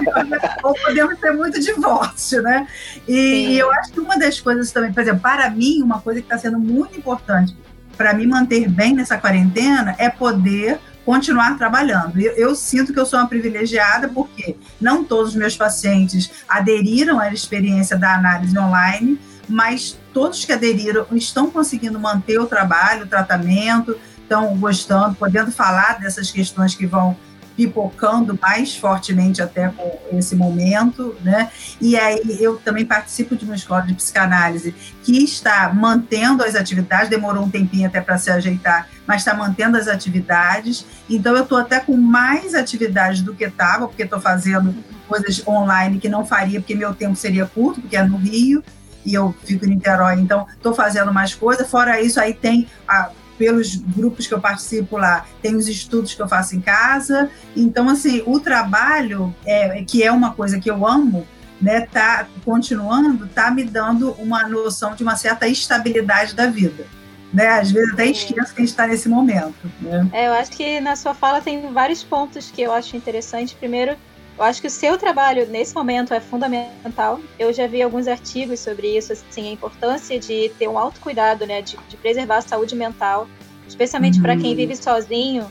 [laughs] ou podemos ter muito divórcio, né? E, e eu acho que uma das coisas também, por exemplo, para mim, uma coisa que está sendo muito importante para me manter bem nessa quarentena é poder continuar trabalhando. Eu, eu, sinto que eu sou uma privilegiada porque não todos os meus pacientes aderiram à experiência da análise online, mas todos que aderiram estão conseguindo manter o trabalho, o tratamento, estão gostando, podendo falar dessas questões que vão pipocando mais fortemente até com esse momento, né? E aí eu também participo de uma escola de psicanálise que está mantendo as atividades, demorou um tempinho até para se ajeitar, mas está mantendo as atividades. Então eu estou até com mais atividades do que estava, porque estou fazendo coisas online que não faria, porque meu tempo seria curto, porque é no Rio e eu fico em Niterói, então estou fazendo mais coisas. Fora isso, aí tem a pelos grupos que eu participo lá, tem os estudos que eu faço em casa. Então, assim, o trabalho, é, que é uma coisa que eu amo, né, tá continuando, tá me dando uma noção de uma certa estabilidade da vida. Né? Às vezes até esqueço que a gente está nesse momento. Né? É, eu acho que na sua fala tem vários pontos que eu acho interessante. Primeiro, eu acho que o seu trabalho nesse momento é fundamental. Eu já vi alguns artigos sobre isso, assim, a importância de ter um autocuidado, né, de, de preservar a saúde mental, especialmente uhum. para quem vive sozinho.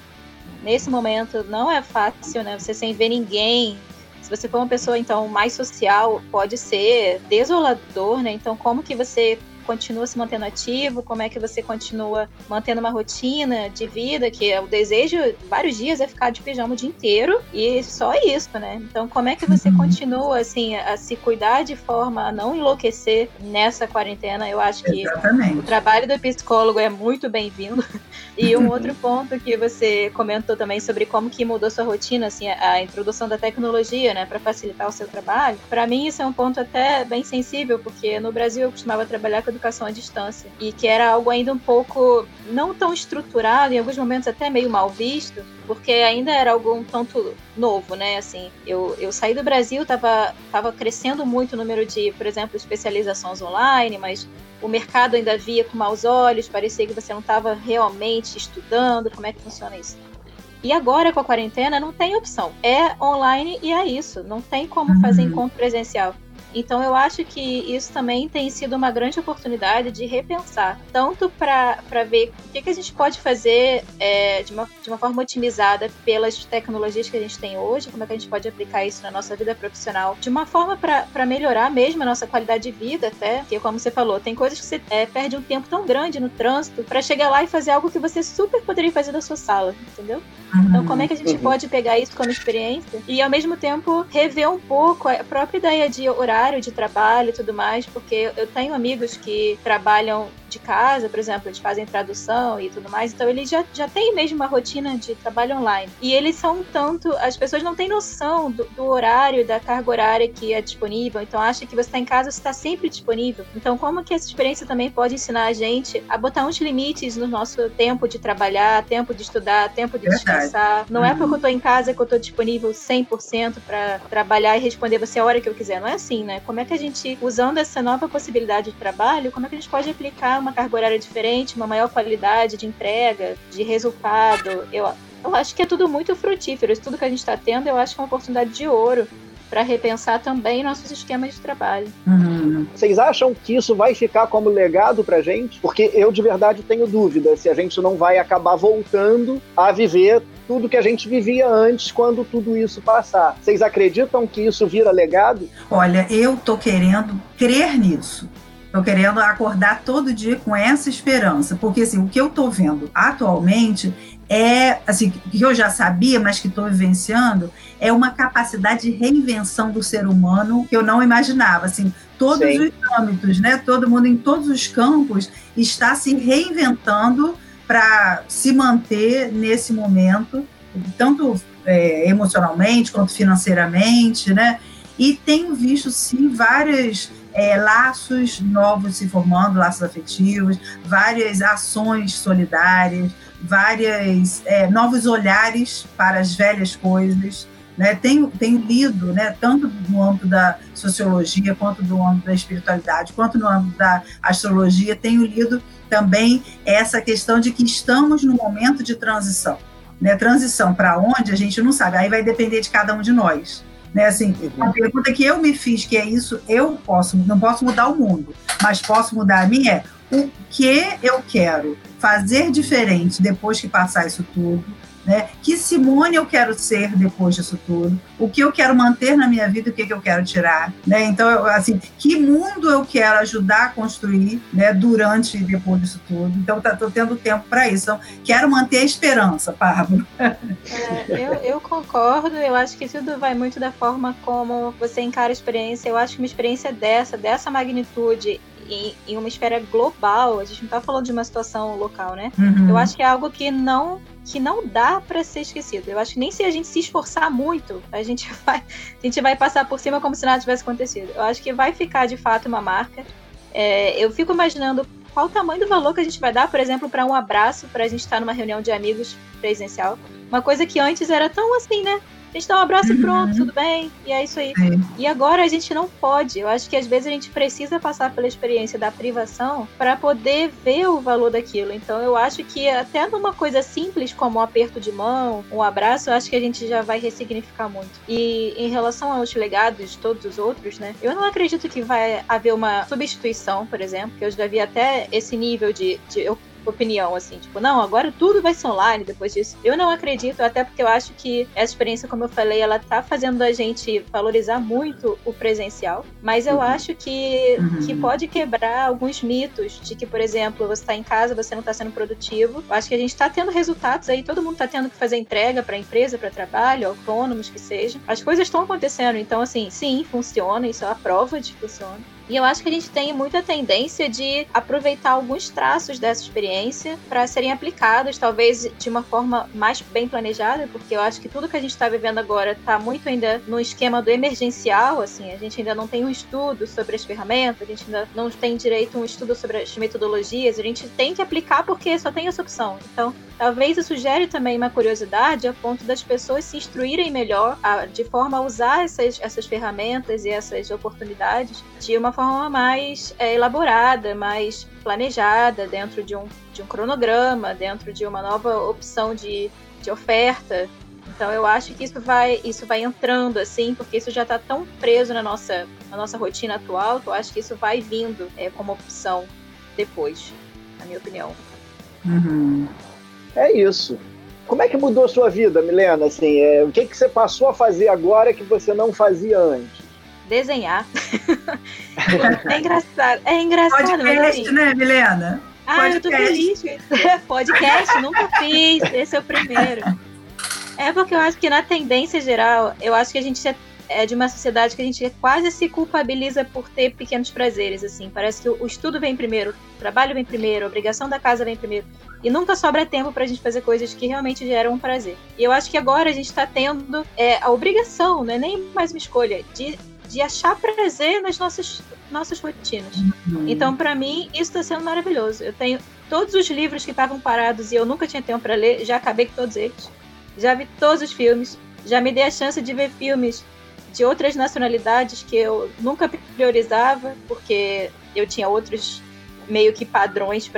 Nesse momento não é fácil, né? Você sem ver ninguém. Se você for uma pessoa então mais social, pode ser desolador, né? Então como que você continua se mantendo ativo? Como é que você continua mantendo uma rotina de vida? Que é o desejo, vários dias, é ficar de pijama o dia inteiro e só isso, né? Então, como é que você uhum. continua, assim, a se cuidar de forma a não enlouquecer nessa quarentena? Eu acho que Exatamente. o trabalho do psicólogo é muito bem-vindo. E um outro ponto que você comentou também sobre como que mudou sua rotina, assim, a introdução da tecnologia, né, para facilitar o seu trabalho. Para mim isso é um ponto até bem sensível, porque no Brasil eu costumava trabalhar com educação à distância e que era algo ainda um pouco não tão estruturado, em alguns momentos até meio mal visto, porque ainda era algo um tanto novo, né? Assim, eu, eu saí do Brasil, tava, tava crescendo muito o número de, por exemplo, especializações online, mas o mercado ainda via com maus olhos, parecia que você não estava realmente estudando, como é que funciona isso. E agora com a quarentena não tem opção. É online e é isso. Não tem como fazer uhum. encontro presencial. Então eu acho que isso também tem sido uma grande oportunidade de repensar, tanto para ver o que, que a gente pode fazer é, de, uma, de uma forma otimizada pelas tecnologias que a gente tem hoje, como é que a gente pode aplicar isso na nossa vida profissional, de uma forma para melhorar mesmo a nossa qualidade de vida até, porque como você falou, tem coisas que você é, perde um tempo tão grande no trânsito para chegar lá e fazer algo que você super poderia fazer da sua sala, entendeu? Uhum. Então como é que a gente uhum. pode pegar isso como experiência e ao mesmo tempo rever um pouco a própria ideia de horário de trabalho e tudo mais, porque eu tenho amigos que trabalham de casa, por exemplo, eles fazem tradução e tudo mais, então eles já, já têm mesmo uma rotina de trabalho online. E eles são tanto. As pessoas não têm noção do, do horário, da carga horária que é disponível, então acha que você está em casa, você está sempre disponível. Então, como que essa experiência também pode ensinar a gente a botar uns limites no nosso tempo de trabalhar, tempo de estudar, tempo de descansar? Não é porque eu estou em casa que eu estou disponível 100% para trabalhar e responder você a hora que eu quiser. Não é assim, né? Como é que a gente, usando essa nova possibilidade de trabalho, como é que a gente pode aplicar uma carga horária diferente, uma maior qualidade de entrega, de resultado? Eu, eu acho que é tudo muito frutífero. Isso tudo que a gente está tendo, eu acho que é uma oportunidade de ouro para repensar também nossos esquemas de trabalho. Uhum. Vocês acham que isso vai ficar como legado para gente? Porque eu de verdade tenho dúvida se a gente não vai acabar voltando a viver tudo que a gente vivia antes quando tudo isso passar. Vocês acreditam que isso vira legado? Olha, eu tô querendo crer nisso. Tô querendo acordar todo dia com essa esperança, porque assim, o que eu tô vendo atualmente é, assim, que eu já sabia, mas que estou vivenciando, é uma capacidade de reinvenção do ser humano que eu não imaginava, assim, todos Sim. os âmbitos, né? Todo mundo em todos os campos está se reinventando para se manter nesse momento, tanto é, emocionalmente quanto financeiramente, né? E tenho visto sim vários é, laços novos se formando, laços afetivos, várias ações solidárias, várias é, novos olhares para as velhas coisas. Né? Tenho, tenho lido, né, tanto no âmbito da sociologia, quanto no âmbito da espiritualidade, quanto no âmbito da astrologia, tenho lido também essa questão de que estamos no momento de transição. Né? Transição para onde a gente não sabe, aí vai depender de cada um de nós. Né? Assim, a pergunta que eu me fiz, que é isso, eu posso, não posso mudar o mundo, mas posso mudar a mim é o que eu quero fazer diferente depois que passar isso tudo, né? Que Simone eu quero ser depois disso tudo? O que eu quero manter na minha vida, o que, que eu quero tirar, né? Então, assim, que mundo eu quero ajudar a construir, né? Durante e depois disso tudo. Então, tá, tô tendo tempo para isso. Então, quero manter a esperança, Pablo. É, eu, eu concordo. Eu acho que tudo vai muito da forma como você encara a experiência. Eu acho que uma experiência dessa, dessa magnitude em, em, uma esfera global, a gente não tá falando de uma situação local, né? Uhum. Eu acho que é algo que não que não dá para ser esquecido. Eu acho que nem se a gente se esforçar muito, a gente [laughs] vai, a gente vai passar por cima como se nada tivesse acontecido. Eu acho que vai ficar de fato uma marca. É, eu fico imaginando qual o tamanho do valor que a gente vai dar, por exemplo, para um abraço, para a gente estar numa reunião de amigos presencial. Uma coisa que antes era tão assim, né? A gente dá um abraço uhum. e pronto, tudo bem. E é isso aí. É. E agora a gente não pode. Eu acho que às vezes a gente precisa passar pela experiência da privação para poder ver o valor daquilo. Então eu acho que até numa coisa simples como um aperto de mão, um abraço, eu acho que a gente já vai ressignificar muito. E em relação aos legados de todos os outros, né? Eu não acredito que vai haver uma substituição, por exemplo, que eu já vi até esse nível de, de eu opinião, assim, tipo, não, agora tudo vai ser online depois disso. Eu não acredito, até porque eu acho que essa experiência, como eu falei, ela tá fazendo a gente valorizar muito o presencial, mas eu uhum. acho que, uhum. que pode quebrar alguns mitos de que, por exemplo, você tá em casa, você não tá sendo produtivo. Eu acho que a gente tá tendo resultados aí, todo mundo tá tendo que fazer entrega para empresa, para trabalho, autônomos que seja. As coisas estão acontecendo, então assim, sim, funciona, isso é a prova de que funciona. E eu acho que a gente tem muita tendência de aproveitar alguns traços dessa experiência para serem aplicados, talvez de uma forma mais bem planejada, porque eu acho que tudo que a gente está vivendo agora está muito ainda no esquema do emergencial, assim, a gente ainda não tem um estudo sobre as ferramentas, a gente ainda não tem direito a um estudo sobre as metodologias, a gente tem que aplicar porque só tem essa opção. Então, Talvez isso gere também uma curiosidade a ponto das pessoas se instruírem melhor a, de forma a usar essas, essas ferramentas e essas oportunidades de uma forma mais é, elaborada, mais planejada, dentro de um, de um cronograma, dentro de uma nova opção de, de oferta. Então eu acho que isso vai, isso vai entrando assim, porque isso já está tão preso na nossa, na nossa rotina atual, que eu acho que isso vai vindo é, como opção depois, na minha opinião. Uhum. É isso. Como é que mudou a sua vida, Milena? Assim, é, o que, que você passou a fazer agora que você não fazia antes? Desenhar. [laughs] é engraçado. É engraçado. Podcast, assim, né, Milena? Ah, Podcast. eu tô feliz. [laughs] Podcast, nunca fiz. Esse é o primeiro. É porque eu acho que na tendência geral, eu acho que a gente é de uma sociedade que a gente quase se culpabiliza por ter pequenos prazeres, assim. Parece que o estudo vem primeiro, o trabalho vem primeiro, a obrigação da casa vem primeiro. E nunca sobra tempo pra gente fazer coisas que realmente geram um prazer. E eu acho que agora a gente tá tendo é, a obrigação, não é nem mais uma escolha, de, de achar prazer nas nossas, nossas rotinas. Uhum. Então, para mim, isso tá sendo maravilhoso. Eu tenho todos os livros que estavam parados e eu nunca tinha tempo para ler, já acabei com todos eles. Já vi todos os filmes, já me dei a chance de ver filmes de outras nacionalidades que eu nunca priorizava, porque eu tinha outros meio que padrões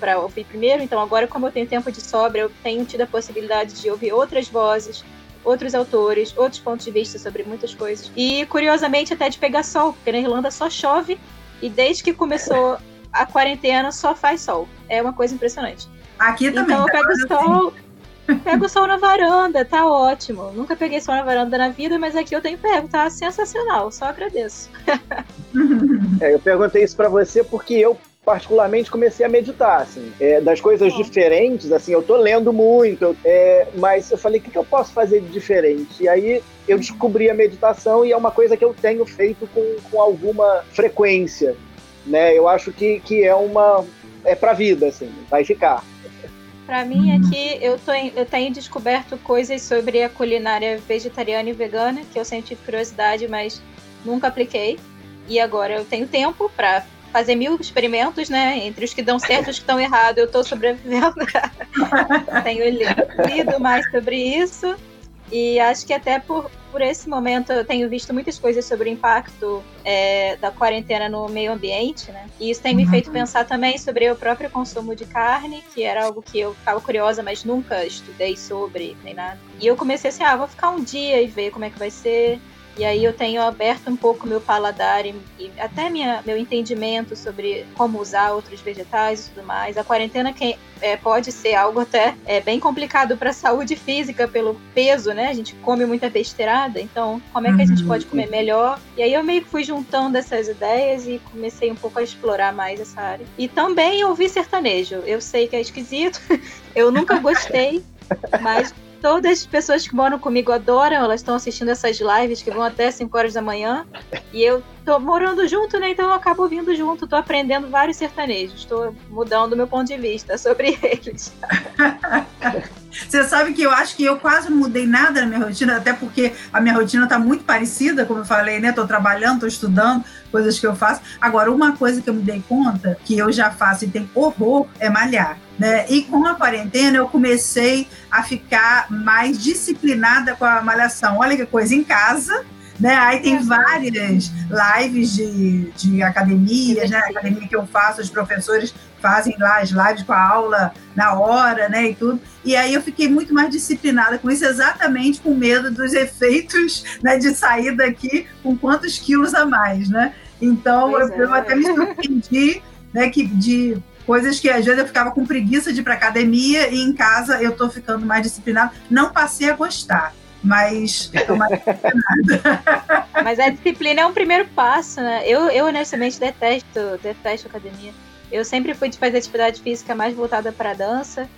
para ouvir primeiro. Então, agora, como eu tenho tempo de sobra, eu tenho tido a possibilidade de ouvir outras vozes, outros autores, outros pontos de vista sobre muitas coisas. E, curiosamente, até de pegar sol, porque na Irlanda só chove e desde que começou a quarentena só faz sol. É uma coisa impressionante. Aqui também. Então, eu pego sol. [laughs] Pego sol na varanda, tá ótimo. Nunca peguei sol na varanda na vida, mas aqui eu tenho pego, tá sensacional. Só agradeço. [laughs] é, eu perguntei isso para você porque eu particularmente comecei a meditar, assim, é, das coisas diferentes, assim, eu tô lendo muito, é, mas eu falei, o que, que eu posso fazer de diferente? E aí eu descobri a meditação e é uma coisa que eu tenho feito com, com alguma frequência, né? Eu acho que, que é uma, é pra vida, assim, vai ficar. Para mim aqui eu, tô em, eu tenho descoberto coisas sobre a culinária vegetariana e vegana que eu sempre tive curiosidade, mas nunca apliquei. E agora eu tenho tempo para fazer mil experimentos, né? Entre os que dão certo e os que estão errados, eu estou sobrevivendo. [laughs] tenho lido mais sobre isso. E acho que até por, por esse momento eu tenho visto muitas coisas sobre o impacto é, da quarentena no meio ambiente, né? E isso tem me uhum. feito pensar também sobre o próprio consumo de carne, que era algo que eu ficava curiosa, mas nunca estudei sobre, nem nada. E eu comecei assim, ah, vou ficar um dia e ver como é que vai ser. E aí eu tenho aberto um pouco meu paladar e, e, até minha, meu entendimento sobre como usar outros vegetais e tudo mais. A quarentena que, é, pode ser algo até é, bem complicado para a saúde física pelo peso, né? A gente come muita besteirada, então como é que a gente uhum. pode comer melhor? E aí eu meio que fui juntando essas ideias e comecei um pouco a explorar mais essa área. E também ouvi sertanejo. Eu sei que é esquisito, [laughs] eu nunca gostei, [laughs] mas Todas as pessoas que moram comigo adoram, elas estão assistindo essas lives que vão até 5 horas da manhã. E eu tô morando junto, né? Então eu acabo vindo junto, tô aprendendo vários sertanejos, tô mudando meu ponto de vista sobre [laughs] eles. Você sabe que eu acho que eu quase não mudei nada na minha rotina, até porque a minha rotina está muito parecida, como eu falei, né? Tô trabalhando, tô estudando, coisas que eu faço. Agora, uma coisa que eu me dei conta, que eu já faço e tem horror, é malhar. Né? E com a quarentena eu comecei a ficar mais disciplinada com a malhação. Olha que coisa, em casa, né? Aí tem várias lives de, de academias, né? Academia que eu faço, os professores fazem lá as lives com a aula na hora, né? E tudo. E aí eu fiquei muito mais disciplinada com isso, exatamente com medo dos efeitos né, de sair daqui com quantos quilos a mais, né? Então eu, é. eu, até me surpreendi né, que de Coisas que às vezes eu ficava com preguiça de ir para academia e em casa eu tô ficando mais disciplinado. Não passei a gostar, mas mais [laughs] Mas a disciplina é um primeiro passo, né? Eu, eu honestamente detesto, detesto academia. Eu sempre fui de fazer atividade física mais voltada para dança.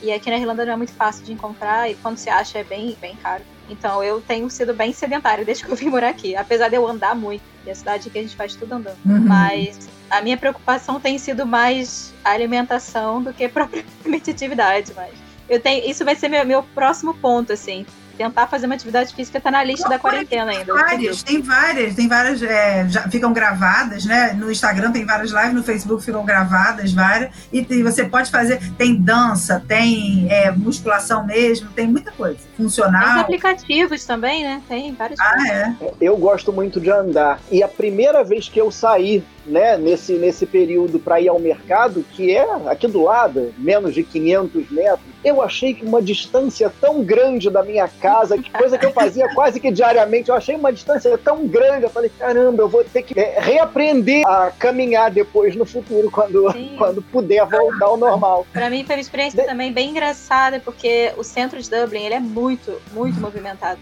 E aqui na Irlanda não é muito fácil de encontrar e quando se acha é bem, bem caro. Então eu tenho sido bem sedentária desde que eu vim morar aqui, apesar de eu andar muito. E a cidade que a gente faz tudo andando. Uhum. Mas a minha preocupação tem sido mais alimentação do que [laughs] propriamente atividade. Mas eu tenho, isso vai ser meu, meu próximo ponto, assim tentar fazer uma atividade física está na lista Não, da quarentena tem ainda. Várias, tem várias, tem várias, é, já ficam gravadas, né? No Instagram tem várias lives, no Facebook ficam gravadas várias, e, e você pode fazer, tem dança, tem é, musculação mesmo, tem muita coisa. Funcional. Tem aplicativos também, né? Tem vários. Ah, é. Eu gosto muito de andar. E a primeira vez que eu saí né, nesse, nesse período para ir ao mercado, que é aqui do lado, menos de 500 metros, eu achei que uma distância tão grande da minha casa, que coisa que eu fazia [laughs] quase que diariamente, eu achei uma distância tão grande, eu falei, caramba, eu vou ter que é, reaprender a caminhar depois no futuro, quando, [laughs] quando puder voltar ao normal. Para mim foi uma experiência de... também bem engraçada, porque o centro de Dublin, ele é muito, muito movimentado.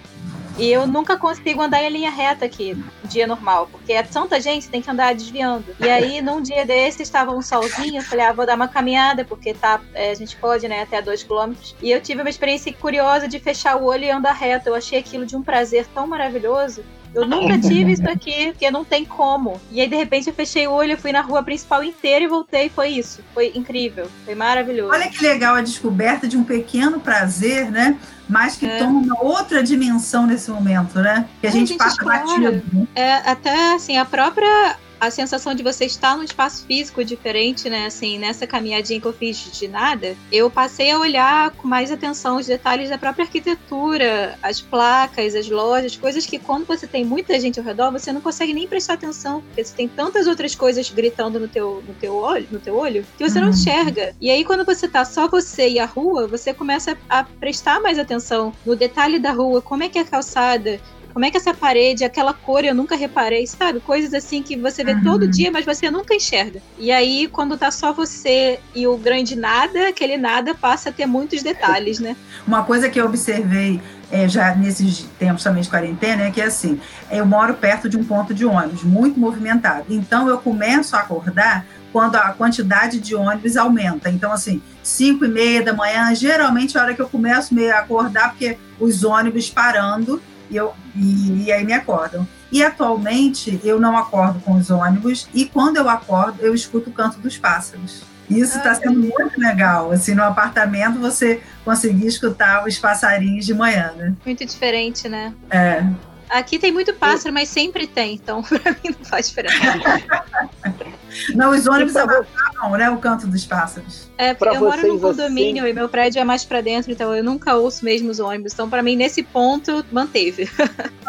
E eu nunca consigo andar em linha reta aqui, dia normal, porque é tanta gente, tem que andar desviando. E aí, num dia desse, estava um solzinho, eu falei, ah, vou dar uma caminhada, porque tá, é, a gente pode, né, até dois quilômetros. E eu tive uma experiência curiosa de fechar o olho e andar reto. Eu achei aquilo de um prazer tão maravilhoso. Eu nunca tive isso aqui, porque não tem como. E aí, de repente, eu fechei o olho, fui na rua principal inteira e voltei. Foi isso. Foi incrível. Foi maravilhoso. Olha que legal a descoberta de um pequeno prazer, né? mas que é. toma uma outra dimensão nesse momento, né? Que a, é, gente, a gente passa batido. Né? É, até assim, a própria a sensação de você estar num espaço físico diferente, né? Assim, nessa caminhadinha que eu fiz de nada, eu passei a olhar com mais atenção os detalhes da própria arquitetura, as placas, as lojas, coisas que quando você tem muita gente ao redor, você não consegue nem prestar atenção, porque você tem tantas outras coisas gritando no teu, no teu olho, no teu olho, que você uhum. não enxerga. E aí quando você tá só você e a rua, você começa a prestar mais atenção no detalhe da rua, como é que é a calçada, como é que essa parede, aquela cor eu nunca reparei, sabe? Coisas assim que você vê uhum. todo dia, mas você nunca enxerga. E aí, quando tá só você e o grande nada, aquele nada passa a ter muitos detalhes, né? Uma coisa que eu observei é, já nesses tempos também de quarentena é que assim, eu moro perto de um ponto de ônibus muito movimentado. Então eu começo a acordar quando a quantidade de ônibus aumenta. Então, assim, 5 e meia da manhã, geralmente é a hora que eu começo meio a acordar, porque os ônibus parando e, eu, e, e aí me acordam. E atualmente eu não acordo com os ônibus e quando eu acordo eu escuto o canto dos pássaros. Isso está sendo muito legal. Assim, no apartamento você conseguir escutar os passarinhos de manhã, né? Muito diferente, né? É. Aqui tem muito pássaro, mas sempre tem, então [laughs] para mim não faz diferença. [laughs] não, os ônibus abafam, né? O canto dos pássaros. É, porque eu moro num condomínio assim... e meu prédio é mais para dentro, então eu nunca ouço mesmo os ônibus. Então, para mim, nesse ponto, manteve. [laughs]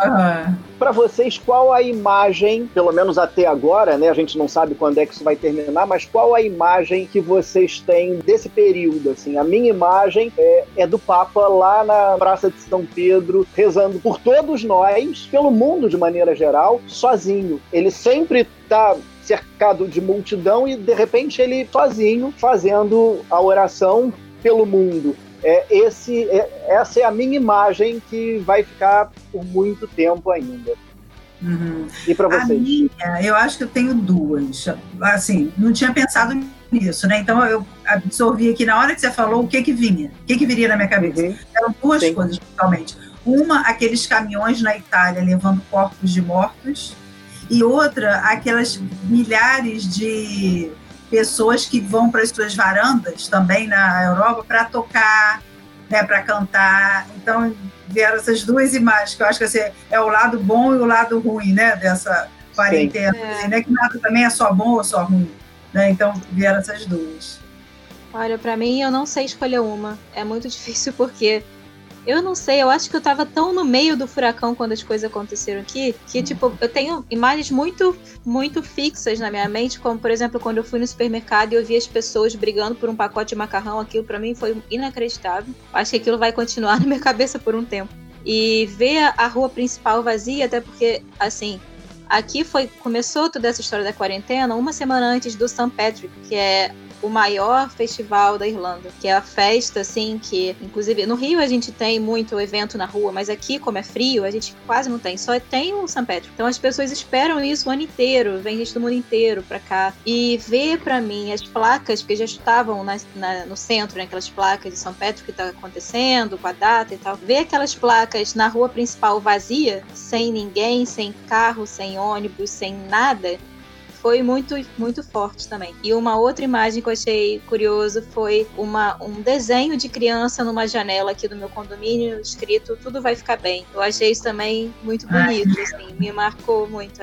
Uhum. Para vocês, qual a imagem, pelo menos até agora, né? A gente não sabe quando é que isso vai terminar, mas qual a imagem que vocês têm desse período? Assim, a minha imagem é, é do Papa lá na Praça de São Pedro, rezando por todos nós, pelo mundo de maneira geral, sozinho. Ele sempre está cercado de multidão e de repente ele sozinho fazendo a oração pelo mundo. É, esse, é, essa é a minha imagem que vai ficar por muito tempo ainda. Uhum. E para vocês? A minha, eu acho que eu tenho duas. Assim, não tinha pensado nisso, né? Então eu absorvi aqui na hora que você falou o que que vinha, o que que viria na minha cabeça. Uhum. Eram duas Sim. coisas, principalmente. Uma, aqueles caminhões na Itália levando corpos de mortos e outra, aquelas milhares de pessoas que vão para as suas varandas também na Europa para tocar, né, para cantar. Então, vieram essas duas imagens, que eu acho que assim, é o lado bom e o lado ruim né, dessa quarentena. É. Né, que nada também é só bom ou só ruim. Né? Então, vieram essas duas. Olha, para mim, eu não sei escolher uma. É muito [laughs] difícil porque eu não sei, eu acho que eu tava tão no meio do furacão quando as coisas aconteceram aqui, que, tipo, eu tenho imagens muito, muito fixas na minha mente, como, por exemplo, quando eu fui no supermercado e eu vi as pessoas brigando por um pacote de macarrão, aquilo para mim foi inacreditável. Acho que aquilo vai continuar [laughs] na minha cabeça por um tempo. E ver a rua principal vazia, até porque, assim, aqui foi começou toda essa história da quarentena uma semana antes do St. Patrick, que é o maior festival da Irlanda, que é a festa, assim, que, inclusive, no Rio a gente tem muito evento na rua, mas aqui, como é frio, a gente quase não tem, só tem o St. Patrick. Então as pessoas esperam isso o ano inteiro, vem gente do mundo inteiro pra cá. E ver para mim as placas, porque já estavam na, na, no centro, né, aquelas placas de São Pedro que tá acontecendo, com a data e tal, ver aquelas placas na rua principal vazia, sem ninguém, sem carro, sem ônibus, sem nada, foi muito, muito forte também. E uma outra imagem que eu achei curioso foi uma, um desenho de criança numa janela aqui do meu condomínio, escrito Tudo vai ficar bem. Eu achei isso também muito bonito, assim, me marcou muito.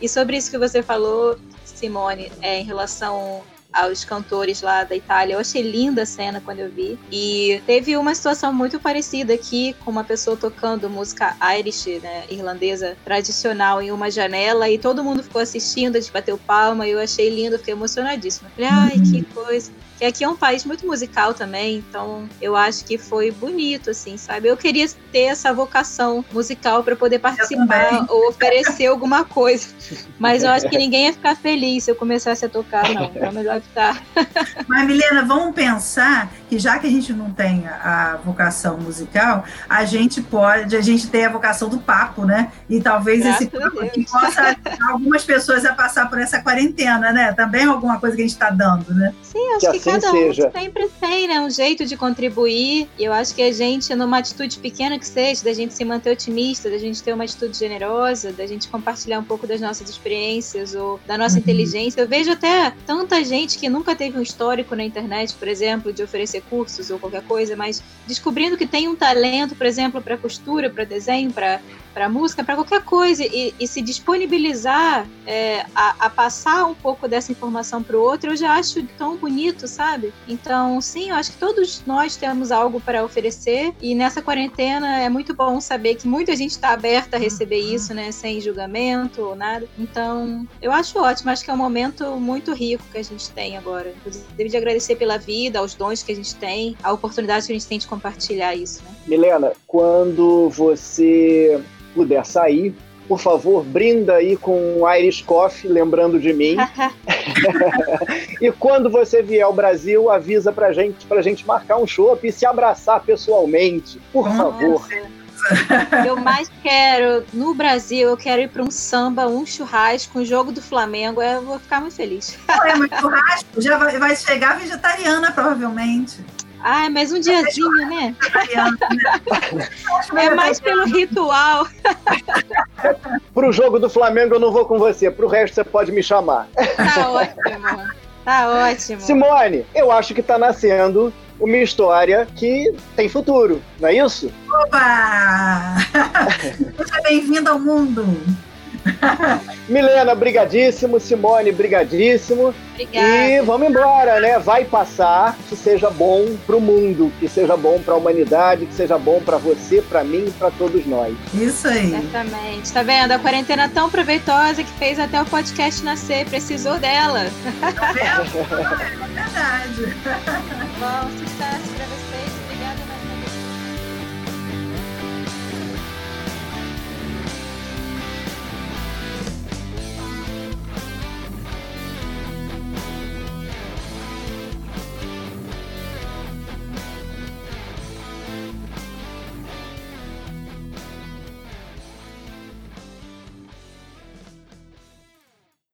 E sobre isso que você falou, Simone, é, em relação aos cantores lá da Itália. Eu achei linda a cena quando eu vi. E teve uma situação muito parecida aqui, com uma pessoa tocando música Irish, né, irlandesa, tradicional, em uma janela, e todo mundo ficou assistindo, a gente bateu palma, e eu achei lindo, fiquei emocionadíssima. Falei, ai, que coisa que aqui é um país muito musical também, então eu acho que foi bonito, assim, sabe? Eu queria ter essa vocação musical para poder participar ou oferecer alguma coisa, [laughs] mas eu acho que ninguém ia ficar feliz se eu começasse a tocar, não. Então é melhor ficar. [laughs] Mas, Milena, vamos pensar que já que a gente não tem a vocação musical, a gente pode, a gente tem a vocação do papo, né? E talvez Graças esse papo aqui possa algumas pessoas a passar por essa quarentena, né? Também alguma coisa que a gente está dando, né? Sim, acho que, que assim cada seja. um sempre tem, né? Um jeito de contribuir. E eu acho que a gente, numa atitude pequena que seja, da gente se manter otimista, da gente ter uma atitude generosa, da gente compartilhar um pouco das nossas experiências ou da nossa uhum. inteligência. Eu vejo até tanta gente que nunca teve um histórico na internet, por exemplo, de oferecer cursos ou qualquer coisa, mas descobrindo que tem um talento, por exemplo, para costura, para desenho, para para música, para qualquer coisa, e, e se disponibilizar é, a, a, passar um pouco dessa informação para o outro, eu já acho tão bonito, sabe? Então, sim, eu acho que todos nós temos algo para oferecer, e nessa quarentena é muito bom saber que muita gente está aberta a receber isso, né, sem julgamento ou nada. Então, eu acho ótimo, acho que é um momento muito rico que a gente tem agora. Inclusive, de agradecer pela vida, aos dons que a gente tem, a oportunidade que a gente tem de compartilhar isso, né? Milena, quando você puder sair, por favor, brinda aí com um Irish Coffee, lembrando de mim. [laughs] e quando você vier ao Brasil, avisa pra gente, pra gente marcar um show e se abraçar pessoalmente, por Nossa. favor. Eu mais quero, no Brasil, eu quero ir para um samba, um churrasco, um jogo do Flamengo. Eu vou ficar muito feliz. É, mas churrasco já vai, vai chegar vegetariana, provavelmente. Ah, mas um diazinho, né? é mais pelo ritual. Pro jogo do Flamengo eu não vou com você, pro resto você pode me chamar. Tá ótimo. Tá ótimo. Simone, eu acho que tá nascendo uma história que tem futuro, não é isso? Opa! Seja bem-vindo ao mundo! [laughs] Milena, brigadíssimo. Simone, brigadíssimo. Obrigada. E vamos embora, né? Vai passar, que seja bom para o mundo, que seja bom para a humanidade, que seja bom para você, para mim e para todos nós. Isso aí. Exatamente. Tá vendo? A quarentena tão proveitosa que fez até o podcast nascer. Precisou dela. Tá vendo? é verdade. [laughs] Bom, sucesso para você.